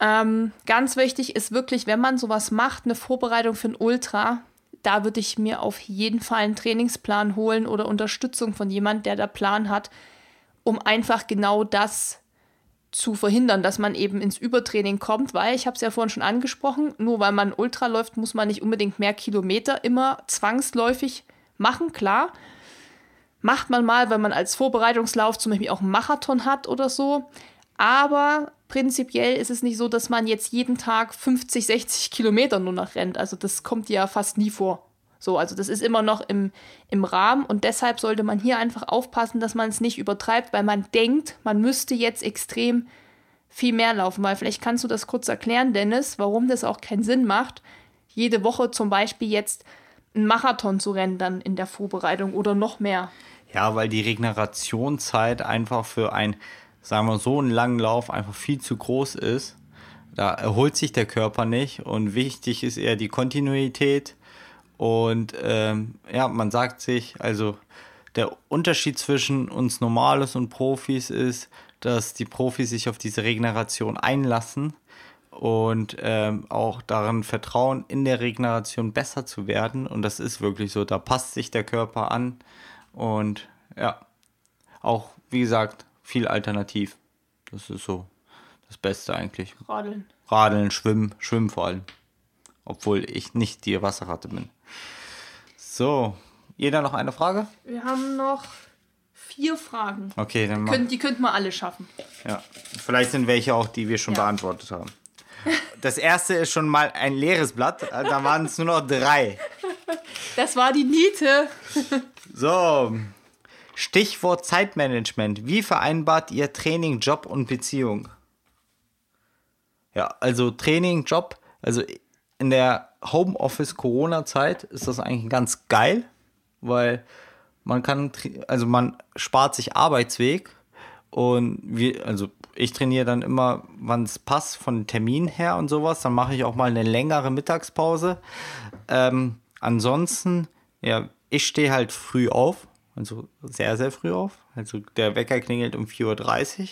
Ähm, ganz wichtig ist wirklich, wenn man sowas macht, eine Vorbereitung für ein Ultra, da würde ich mir auf jeden Fall einen Trainingsplan holen oder Unterstützung von jemand, der da Plan hat, um einfach genau das zu verhindern, dass man eben ins Übertraining kommt, weil ich habe es ja vorhin schon angesprochen, nur weil man Ultra läuft, muss man nicht unbedingt mehr Kilometer immer zwangsläufig machen, klar. Macht man mal, wenn man als Vorbereitungslauf zum Beispiel auch einen Marathon hat oder so. Aber prinzipiell ist es nicht so, dass man jetzt jeden Tag 50, 60 Kilometer nur noch rennt. Also das kommt ja fast nie vor. So, also das ist immer noch im, im Rahmen und deshalb sollte man hier einfach aufpassen, dass man es nicht übertreibt, weil man denkt, man müsste jetzt extrem viel mehr laufen. Weil vielleicht kannst du das kurz erklären, Dennis, warum das auch keinen Sinn macht, jede Woche zum Beispiel jetzt einen Marathon zu rennen dann in der Vorbereitung oder noch mehr. Ja, weil die Regenerationszeit einfach für ein, sagen wir so, einen langen Lauf einfach viel zu groß ist. Da erholt sich der Körper nicht und wichtig ist eher die Kontinuität. Und ähm, ja, man sagt sich, also der Unterschied zwischen uns Normales und Profis ist, dass die Profis sich auf diese Regeneration einlassen und ähm, auch daran vertrauen, in der Regeneration besser zu werden. Und das ist wirklich so. Da passt sich der Körper an. Und ja, auch wie gesagt, viel alternativ. Das ist so das Beste eigentlich. Radeln. Radeln, Schwimmen, Schwimmen vor allem. Obwohl ich nicht die Wasserratte bin. So, jeder noch eine Frage? Wir haben noch vier Fragen. Okay, dann. Können, die könnten wir alle schaffen. Ja, vielleicht sind welche auch, die wir schon Ja. beantwortet haben. Das erste ist schon mal ein leeres Blatt. Da waren es nur noch drei. Das war die Niete. So, Stichwort Zeitmanagement. Wie vereinbart ihr Training, Job und Beziehung? Ja, also Training, Job, also in der Homeoffice-Corona-Zeit ist das eigentlich ganz geil, weil man kann, also man spart sich Arbeitsweg und wir, also ich trainiere dann immer, wann es passt, von Termin her und sowas. Dann mache ich auch mal eine längere Mittagspause. Ähm, ansonsten, ja, ich stehe halt früh auf, also sehr, sehr früh auf. Also der Wecker klingelt um 4.30 Uhr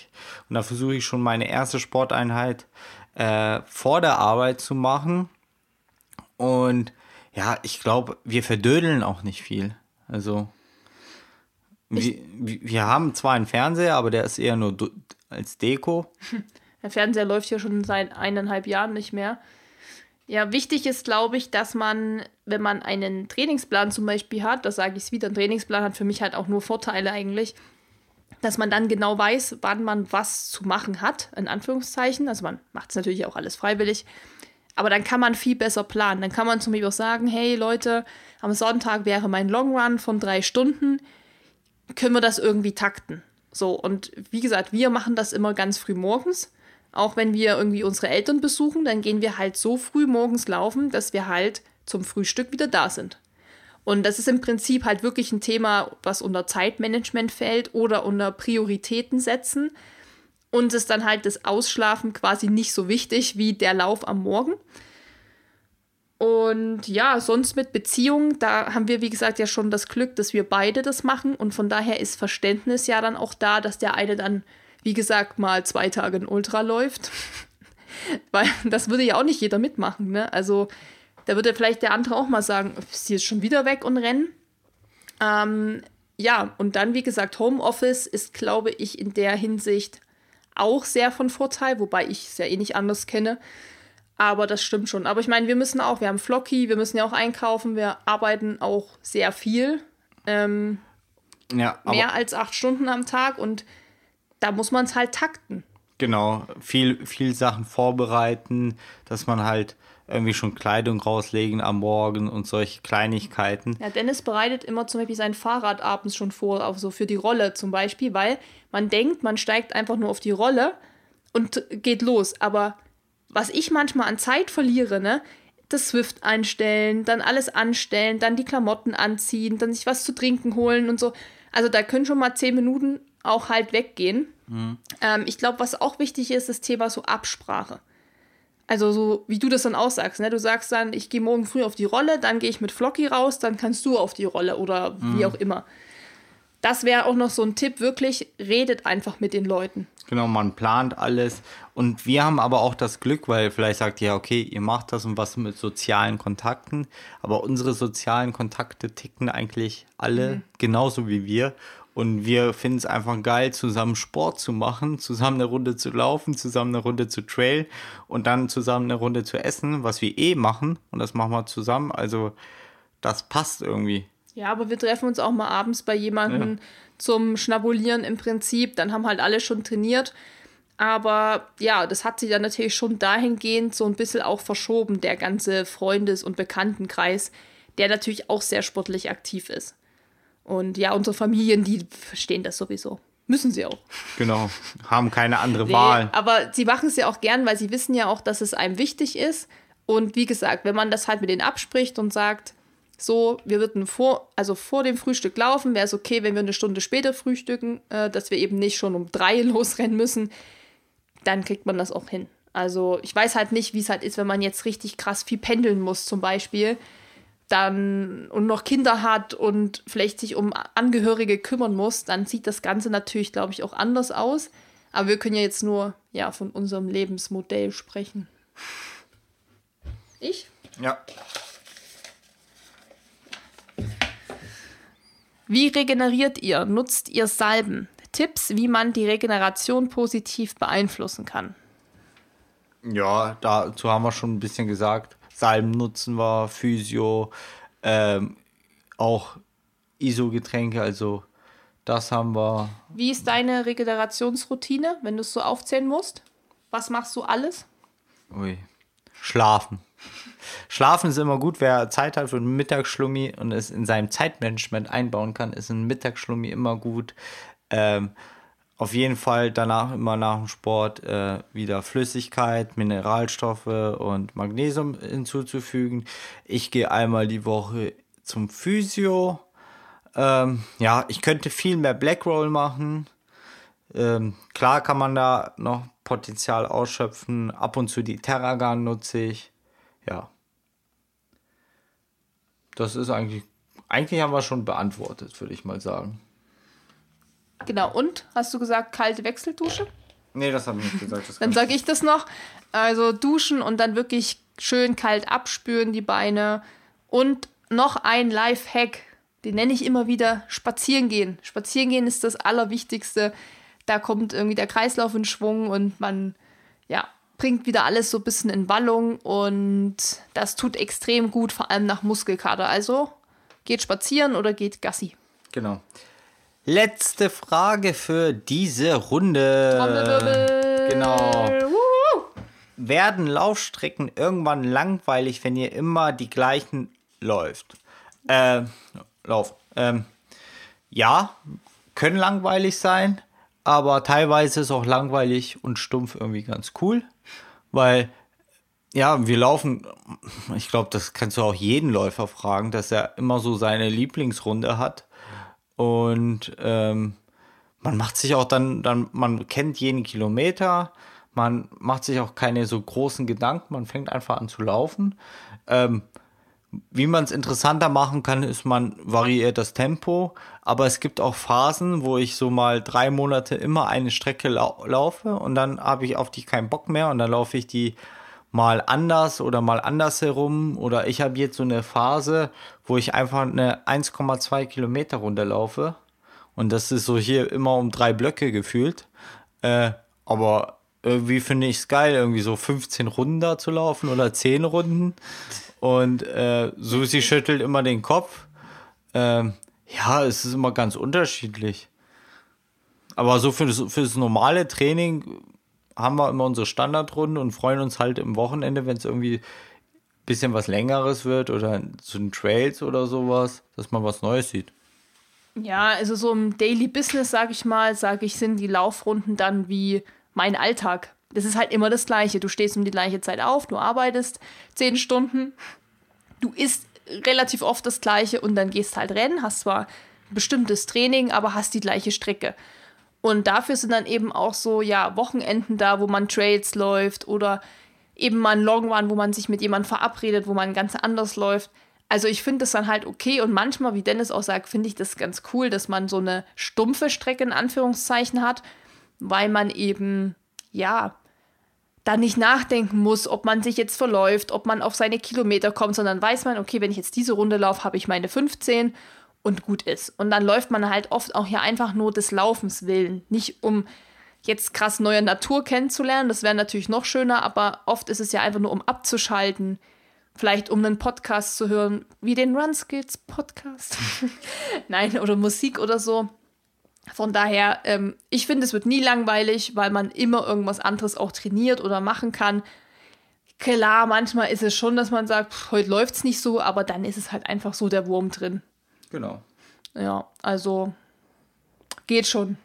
und da versuche ich schon meine erste Sporteinheit äh, vor der Arbeit zu machen. Und ja, ich glaube, wir verdödeln auch nicht viel. Also wir, wir haben zwar einen Fernseher, aber der ist eher nur als Deko. Der Fernseher läuft ja schon seit eineinhalb Jahren nicht mehr. Ja, wichtig ist, glaube ich, dass man, wenn man einen Trainingsplan zum Beispiel hat, das sage ich es wieder, ein Trainingsplan hat für mich halt auch nur Vorteile eigentlich, dass man dann genau weiß, wann man was zu machen hat, in Anführungszeichen. Also man macht es natürlich auch alles freiwillig. Aber dann kann man viel besser planen. Dann kann man zum Beispiel auch sagen, hey Leute, am Sonntag wäre mein Long Run von drei Stunden. Können wir das irgendwie takten? So, und wie gesagt, wir machen das immer ganz früh morgens. Auch wenn wir irgendwie unsere Eltern besuchen, dann gehen wir halt so früh morgens laufen, dass wir halt zum Frühstück wieder da sind. Und das ist im Prinzip halt wirklich ein Thema, was unter Zeitmanagement fällt oder unter Prioritäten setzen. Und ist dann halt das Ausschlafen quasi nicht so wichtig wie der Lauf am Morgen. Und ja, sonst mit Beziehungen, da haben wir, wie gesagt, ja schon das Glück, dass wir beide das machen. Und von daher ist Verständnis ja dann auch da, dass der eine dann, wie gesagt, mal zwei Tage in Ultra läuft. Weil das würde ja auch nicht jeder mitmachen. Ne? Also da würde vielleicht der andere auch mal sagen, sie ist schon wieder weg und rennen. Ähm, ja, und dann, wie gesagt, Homeoffice ist, glaube ich, in der Hinsicht auch sehr von Vorteil, wobei ich es ja eh nicht anders kenne. Aber das stimmt schon. Aber ich meine, wir müssen auch, wir haben Flocky, wir müssen ja auch einkaufen, wir arbeiten auch sehr viel. Ähm, ja, mehr als acht Stunden am Tag und da muss man es halt takten. Genau, viel, viel Sachen vorbereiten, dass man halt irgendwie schon Kleidung rauslegen am Morgen und solche Kleinigkeiten. Ja, Dennis bereitet immer zum Beispiel sein Fahrrad abends schon vor, auch so für die Rolle zum Beispiel, weil man denkt, man steigt einfach nur auf die Rolle und geht los. Aber was ich manchmal an Zeit verliere, ne, das Swift einstellen, dann alles anstellen, dann die Klamotten anziehen, dann sich was zu trinken holen und so. Also da können schon mal zehn Minuten auch halt weggehen. Mhm. Ähm, ich glaube, was auch wichtig ist, das Thema so Absprache. Also so wie du das dann auch sagst, ne? Du sagst dann, ich gehe morgen früh auf die Rolle, dann gehe ich mit Flocky raus, dann kannst du auf die Rolle oder mhm. wie auch immer. Das wäre auch noch so ein Tipp, wirklich redet einfach mit den Leuten. Genau, man plant alles. Und wir haben aber auch das Glück, weil vielleicht sagt ihr, okay, ihr macht das und was mit sozialen Kontakten. Aber unsere sozialen Kontakte ticken eigentlich alle mhm. genauso wie wir. Und wir finden es einfach geil, zusammen Sport zu machen, zusammen eine Runde zu laufen, zusammen eine Runde zu trail und dann zusammen eine Runde zu essen, was wir eh machen. Und das machen wir zusammen. Also das passt irgendwie. Ja, aber wir treffen uns auch mal abends bei jemandem ja. zum Schnabulieren im Prinzip. Dann haben halt alle schon trainiert. Aber ja, das hat sich dann natürlich schon dahingehend so ein bisschen auch verschoben, der ganze Freundes- und Bekanntenkreis, der natürlich auch sehr sportlich aktiv ist. Und ja, unsere Familien, die verstehen das sowieso. Müssen sie auch. Genau, haben keine andere nee, Wahl. Aber sie machen es ja auch gern, weil sie wissen ja auch, dass es einem wichtig ist. Und wie gesagt, wenn man das halt mit denen abspricht und sagt, so, wir würden vor, also vor dem Frühstück laufen, wäre es okay, wenn wir eine Stunde später frühstücken, äh, dass wir eben nicht schon um drei losrennen müssen, dann kriegt man das auch hin. Also ich weiß halt nicht, wie es halt ist, wenn man jetzt richtig krass viel pendeln muss, zum Beispiel dann und noch Kinder hat und vielleicht sich um Angehörige kümmern muss, dann sieht das Ganze natürlich, glaube ich, auch anders aus. Aber wir können ja jetzt nur ja, von unserem Lebensmodell sprechen. Ich? Ja. Wie regeneriert ihr? Nutzt ihr Salben? Tipps, wie man die Regeneration positiv beeinflussen kann. Ja, dazu haben wir schon ein bisschen gesagt. Salben nutzen wir, Physio, ähm, auch ISO-Getränke, also das haben wir. Wie ist deine Regenerationsroutine, wenn du es so aufzählen musst? Was machst du alles? Ui. Schlafen. Schlafen ist immer gut. Wer Zeit hat für einen Mittagsschlummi und es in seinem Zeitmanagement einbauen kann, ist ein Mittagsschlummi immer gut. Ähm, auf jeden Fall danach immer nach dem Sport äh, wieder Flüssigkeit, Mineralstoffe und Magnesium hinzuzufügen. Ich gehe einmal die Woche zum Physio. Ähm, ja, ich könnte viel mehr Blackroll machen. Ähm, klar kann man da noch Potenzial ausschöpfen. Ab und zu die Terragan nutze ich. Ja. Das ist eigentlich, eigentlich haben wir schon beantwortet, würde ich mal sagen. Genau, und hast du gesagt, kalte Wechseldusche? Nee, das habe ich nicht gesagt. dann sage ich das noch. Also duschen und dann wirklich schön kalt abspüren die Beine. Und noch ein Life-Hack, den nenne ich immer wieder Spazieren gehen. Spazieren gehen ist das Allerwichtigste. Da kommt irgendwie der Kreislauf in Schwung und man, ja, bringt wieder alles so ein bisschen in Wallung und das tut extrem gut, vor allem nach Muskelkater. Also geht spazieren oder geht Gassi. Genau. Letzte Frage für diese Runde. Trommelwirbel. Genau. werden Laufstrecken irgendwann langweilig, wenn ihr immer die gleichen läuft? Äh, lauft. Ähm, ja, können langweilig sein, aber teilweise ist auch langweilig und stumpf irgendwie ganz cool, weil ja, wir laufen, ich glaube, das kannst du auch jeden Läufer fragen, dass er immer so seine Lieblingsrunde hat und ähm, man macht sich auch dann, dann, man kennt jeden Kilometer, man macht sich auch keine so großen Gedanken, man fängt einfach an zu laufen. Ähm, wie man es interessanter machen kann, ist, man variiert das Tempo, aber es gibt auch Phasen, wo ich so mal drei Monate immer eine Strecke lau laufe und dann habe ich auf die keinen Bock mehr. Und dann laufe ich die mal anders oder mal anders herum oder ich habe jetzt so eine Phase, wo ich einfach eine 1,2 Kilometer Runde laufe und das ist so hier immer um drei Blöcke gefühlt, äh, aber irgendwie finde ich es geil, irgendwie so 15 Runden da zu laufen oder 10 Runden und äh, Susi schüttelt immer den Kopf. Ähm, ja, es ist immer ganz unterschiedlich. Aber so für das, für das normale Training haben wir immer unsere Standardrunden und freuen uns halt im Wochenende, wenn es irgendwie ein bisschen was Längeres wird oder zu den Trails oder sowas, dass man was Neues sieht. Ja, also so im Daily Business, sag ich mal, sage ich, sind die Laufrunden dann wie mein Alltag. Das ist halt immer das Gleiche. Du stehst um die gleiche Zeit auf, du arbeitest zehn Stunden, du isst relativ oft das Gleiche und dann gehst halt rennen, hast zwar ein bestimmtes Training, aber hast die gleiche Strecke. Und dafür sind dann eben auch so, ja, Wochenenden da, wo man Trails läuft oder eben mal ein Long Run, wo man sich mit jemandem verabredet, wo man ganz anders läuft. Also ich finde das dann halt okay und manchmal, wie Dennis auch sagt, finde ich das ganz cool, dass man so eine stumpfe Strecke in Anführungszeichen hat, weil man eben, ja, da nicht nachdenken muss, ob man sich jetzt verläuft, ob man auf seine Kilometer kommt, sondern weiß man, okay, wenn ich jetzt diese Runde laufe, habe ich meine 15 und gut ist. Und dann läuft man halt oft auch hier einfach nur des Laufens willen, nicht um jetzt krass neue Natur kennenzulernen, das wäre natürlich noch schöner, aber oft ist es ja einfach nur um abzuschalten, vielleicht um einen Podcast zu hören, wie den Run Skills Podcast. Nein, oder Musik oder so. Von daher, ähm, ich finde, es wird nie langweilig, weil man immer irgendwas anderes auch trainiert oder machen kann. Klar, manchmal ist es schon, dass man sagt, pff, heute läuft es nicht so, aber dann ist es halt einfach so der Wurm drin. Genau. Ja, also geht schon.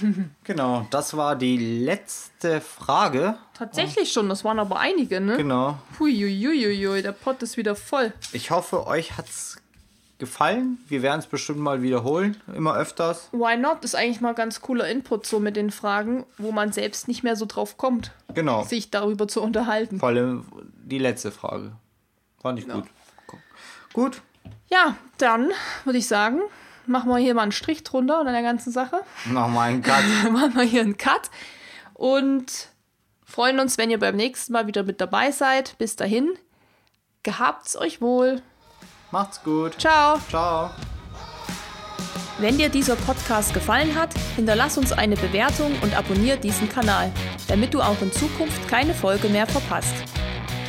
genau, das war die letzte Frage. Tatsächlich schon, das waren aber einige, ne? Genau. Huiuiuiui, der Pott ist wieder voll. Ich hoffe, euch hat's gefallen. Wir werden es bestimmt mal wiederholen, immer öfters. Why not? Ist eigentlich mal ganz cooler Input so mit den Fragen, wo man selbst nicht mehr so drauf kommt, Genau. sich darüber zu unterhalten. Vor allem die letzte Frage. Fand ich Ja. gut. Gut. Ja, dann würde ich sagen, machen wir hier mal einen Strich drunter unter der ganzen Sache. Nochmal einen Cut. machen wir hier einen Cut und freuen uns, wenn ihr beim nächsten Mal wieder mit dabei seid. Bis dahin, gehabt's euch wohl. Macht's gut. Ciao. Ciao. Wenn dir dieser Podcast gefallen hat, hinterlass uns eine Bewertung und abonniere diesen Kanal, damit du auch in Zukunft keine Folge mehr verpasst.